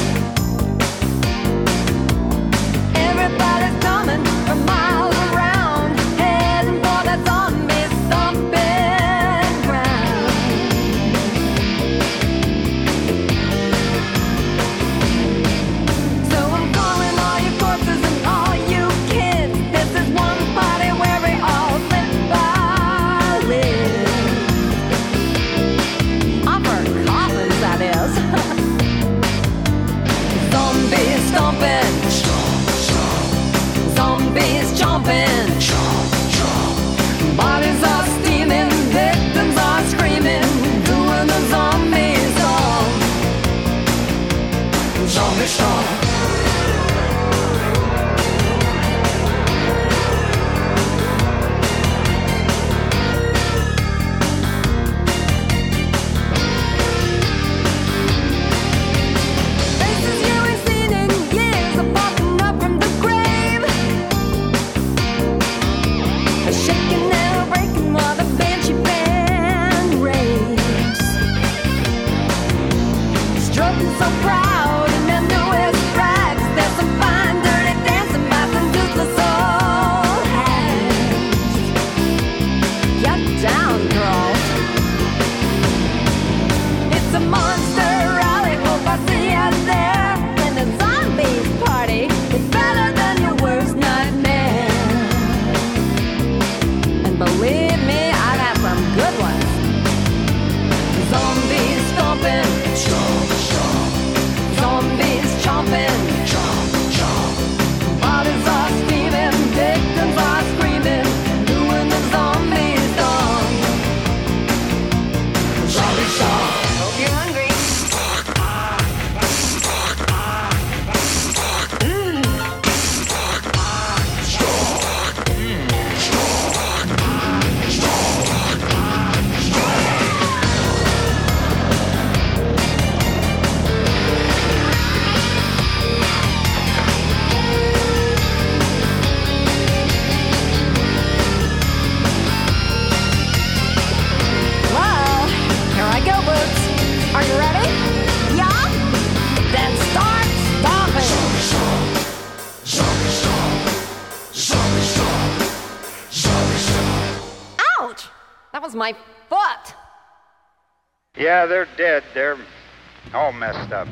Speaker 9: Dead. They're all messed up.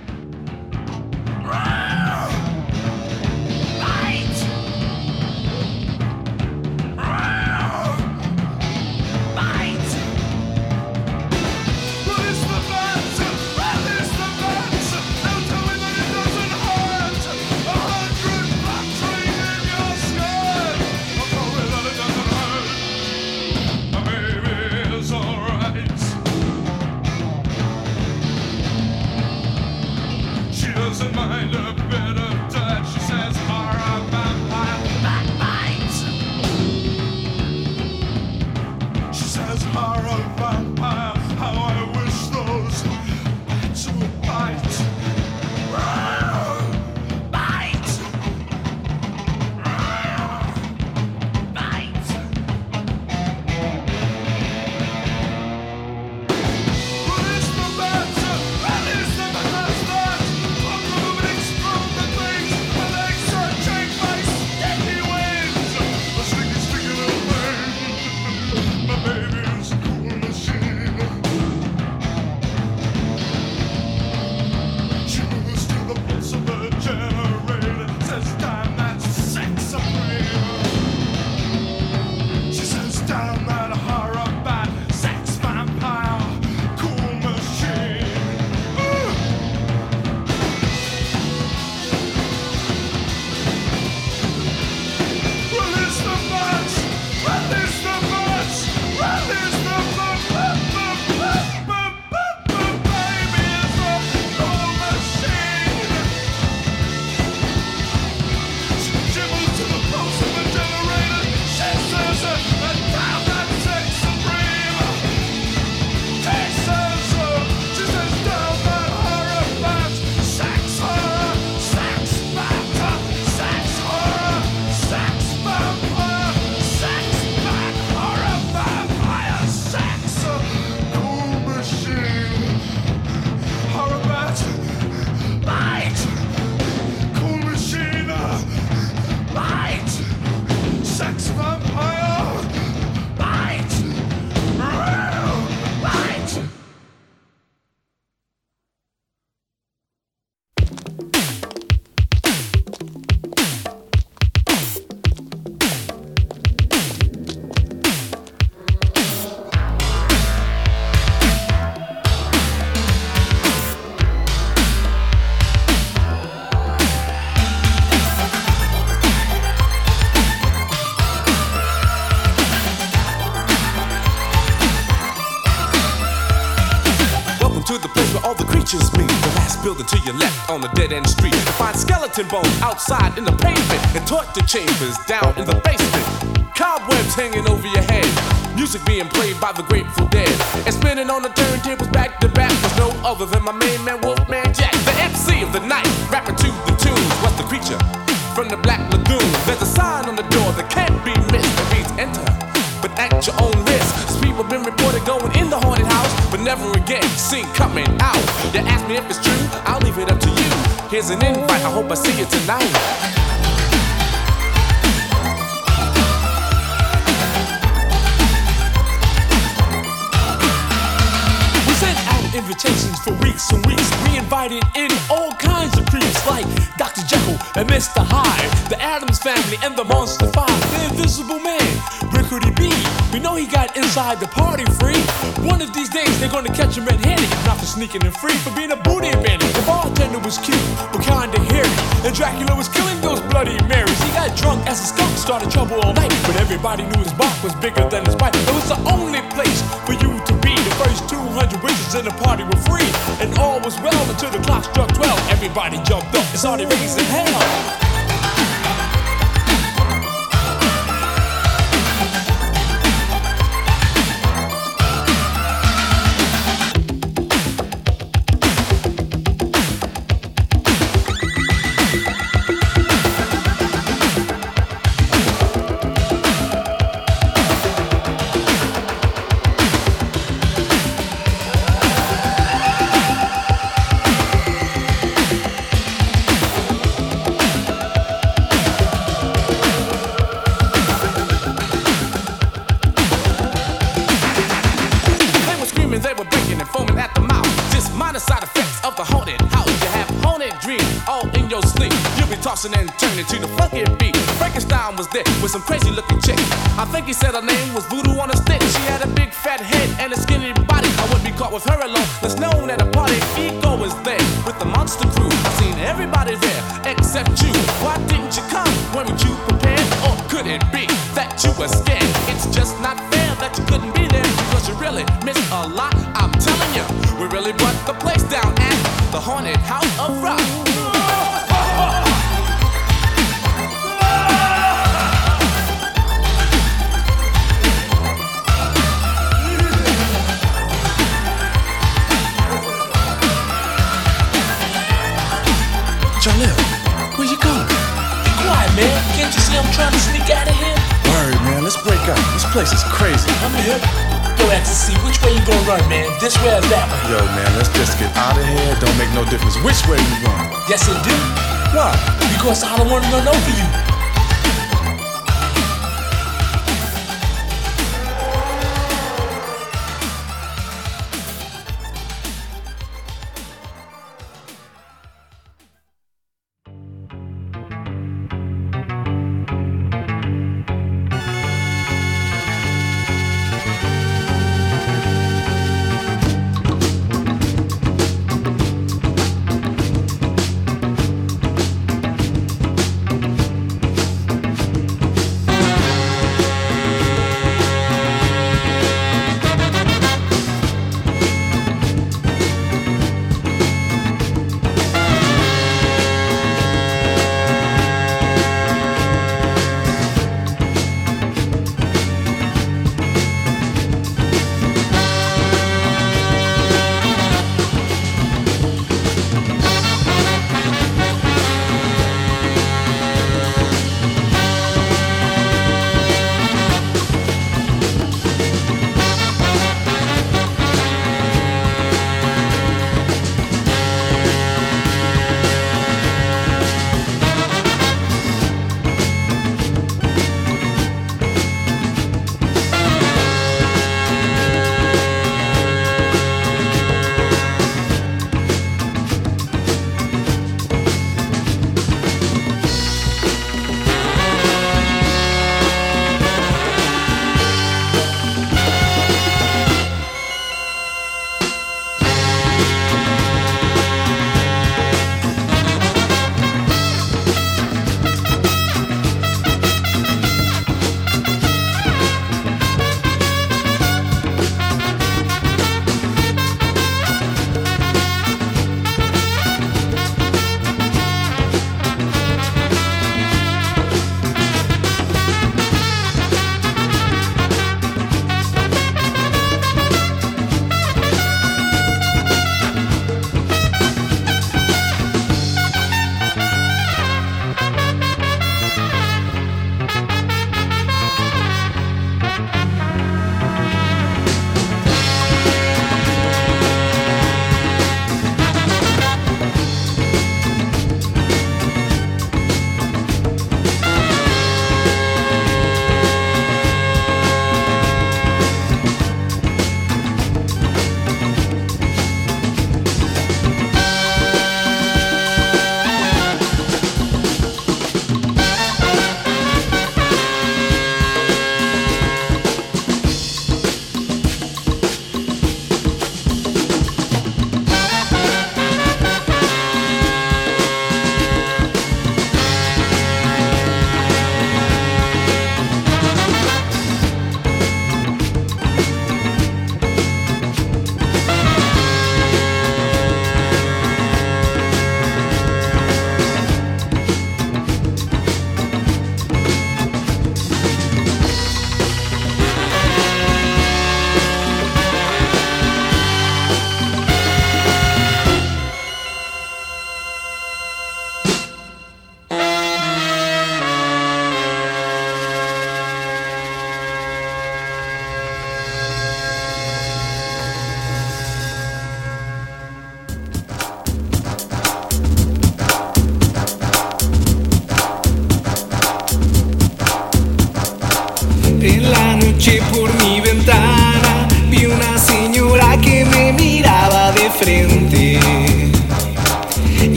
Speaker 43: Building to your left on the dead end street. Find skeleton bones outside in the pavement and torture chambers down in the basement. Cobwebs hanging over your head. Music being played by the Grateful Dead. And spinning on the turntables back to back was no other than my main man Wolfman Jack. The MC of the night, rapping to the tunes. What's the creature? From the Black Lagoon. There's a sign on the door that can't be missed. That reads enter but at your own risk. people been reported going in the haunted house, but never again seen coming out. You ask me if it's true, I'll leave it up to you. Here's an invite, I hope I see you tonight. Invitations for weeks and weeks. We invited in all kinds of creeps like Dr. Jekyll and Mr. Hyde, the Addams family and the Monster Five, the Invisible Man, Rickety B. We know he got inside the party free. One of these days they're gonna catch him red-handed, not for sneaking and free, for being a booty bandit. The bartender was cute, but kinda hairy, and Dracula was killing those bloody Marys. He got drunk as a skunk, started trouble all night, but everybody knew his bark was bigger than his bite. It was the only place for you to be. The first 200 wishes in the party were free, and all was well until the clock struck 12. Everybody jumped up and started raising hell. And turning to the funky beat. Frankenstein was there with some crazy looking chick. I think he said her name was Voodoo on a stick. She had a big fat head and a skinny body. I wouldn't be caught with her alone. Let's known at a party. Igor was there with the monster crew. I seen everybody there except you. Why didn't you come? Weren't you prepared? Or could it be that you were scared? It's just not fair that you couldn't be there because you really missed a lot. I'm telling you, we really brought the place down at the haunted house of rock. Trying to sneak out of here?
Speaker 44: Word, man, let's break up. This place is crazy.
Speaker 43: I'm here. Yo, Ecstasy, which way you gonna run, man? This way or that way?
Speaker 44: Yo, man, let's just get out of here. Don't make no difference which way you run.
Speaker 43: Yes, it do.
Speaker 44: Why?
Speaker 43: Because I don't want to run over you.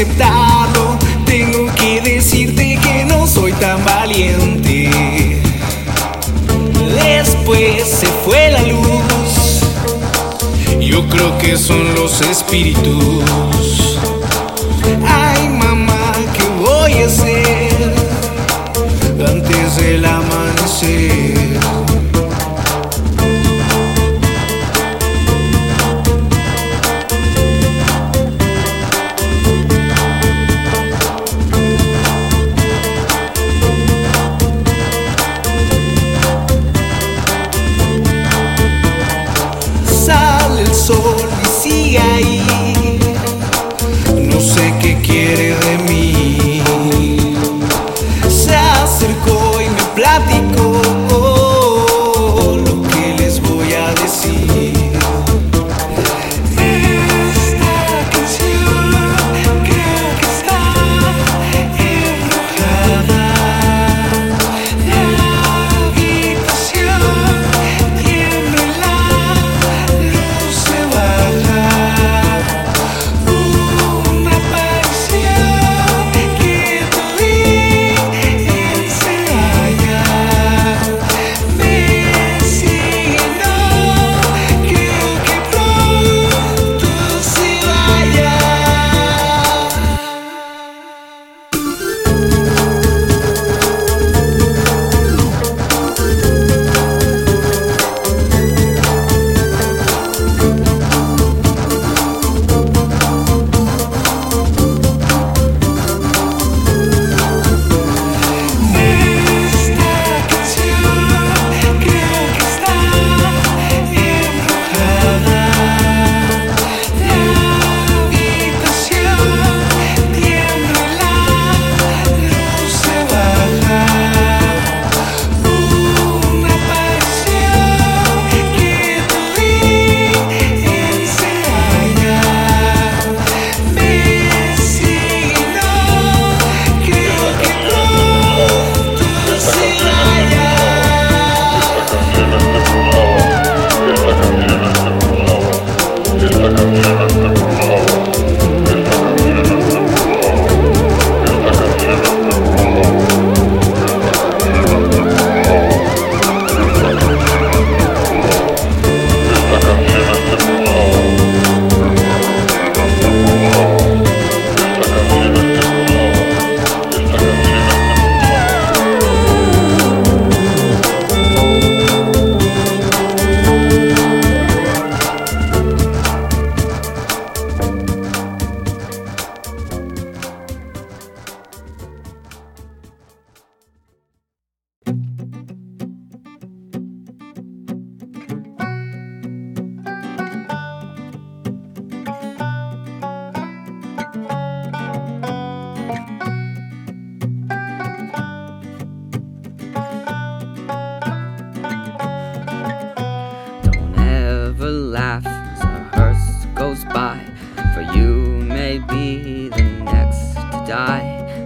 Speaker 36: aceptar.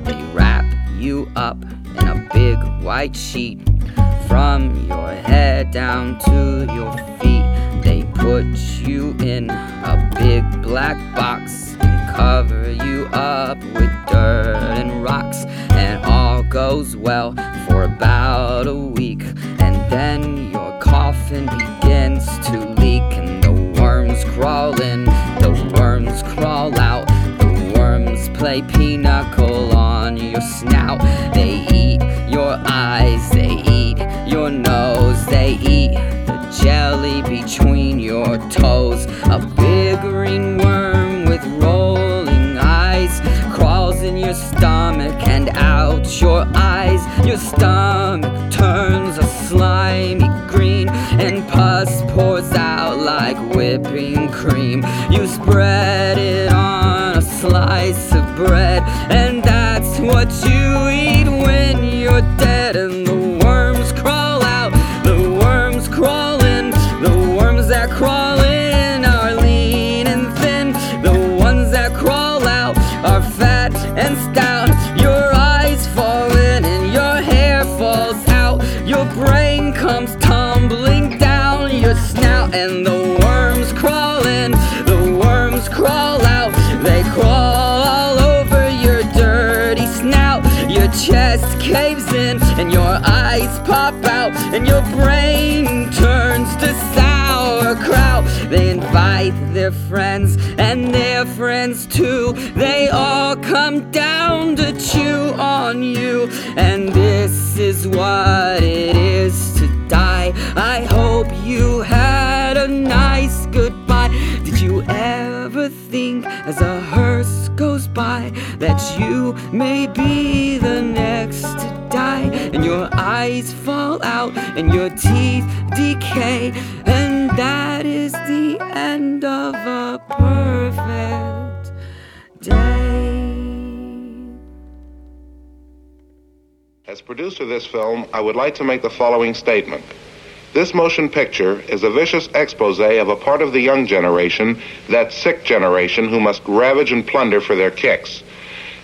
Speaker 36: They wrap you up in a big white sheet. From your head down to your feet. They put you in a big black box and cover you up with dirt and rocks. And all goes well for about a week. And then your coffin begins to leak, and the worms crawl in, the worms crawl out, play pinochle on your snout. They eat your eyes, they eat your nose, they eat the jelly between your toes. A big green worm with rolling eyes crawls in your stomach and out your eyes. Your stomach turns a slimy green, and pus pours out like whipping friends too. They all come down to chew on you. And this is what it is to die. I hope you had a nice goodbye. Did you ever think as a hearse goes by that you may be the next to die? And your eyes fall out and your teeth decay. And that is the end of a perfect day.
Speaker 45: As producer of this film, I would like to make the following statement. This motion picture is a vicious expose of a part of the young generation, that sick generation who must ravage and plunder for their kicks.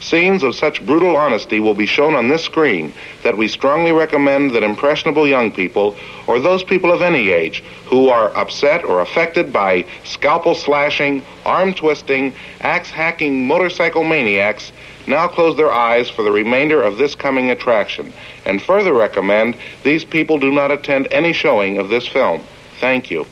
Speaker 45: Scenes of such brutal honesty will be shown on this screen that we strongly recommend that impressionable young people, or those people of any age, who are upset or affected by scalpel slashing, arm twisting, axe hacking motorcycle maniacs, now close their eyes for the remainder of this coming attraction, and further recommend these people do not attend any showing of this film. Thank you.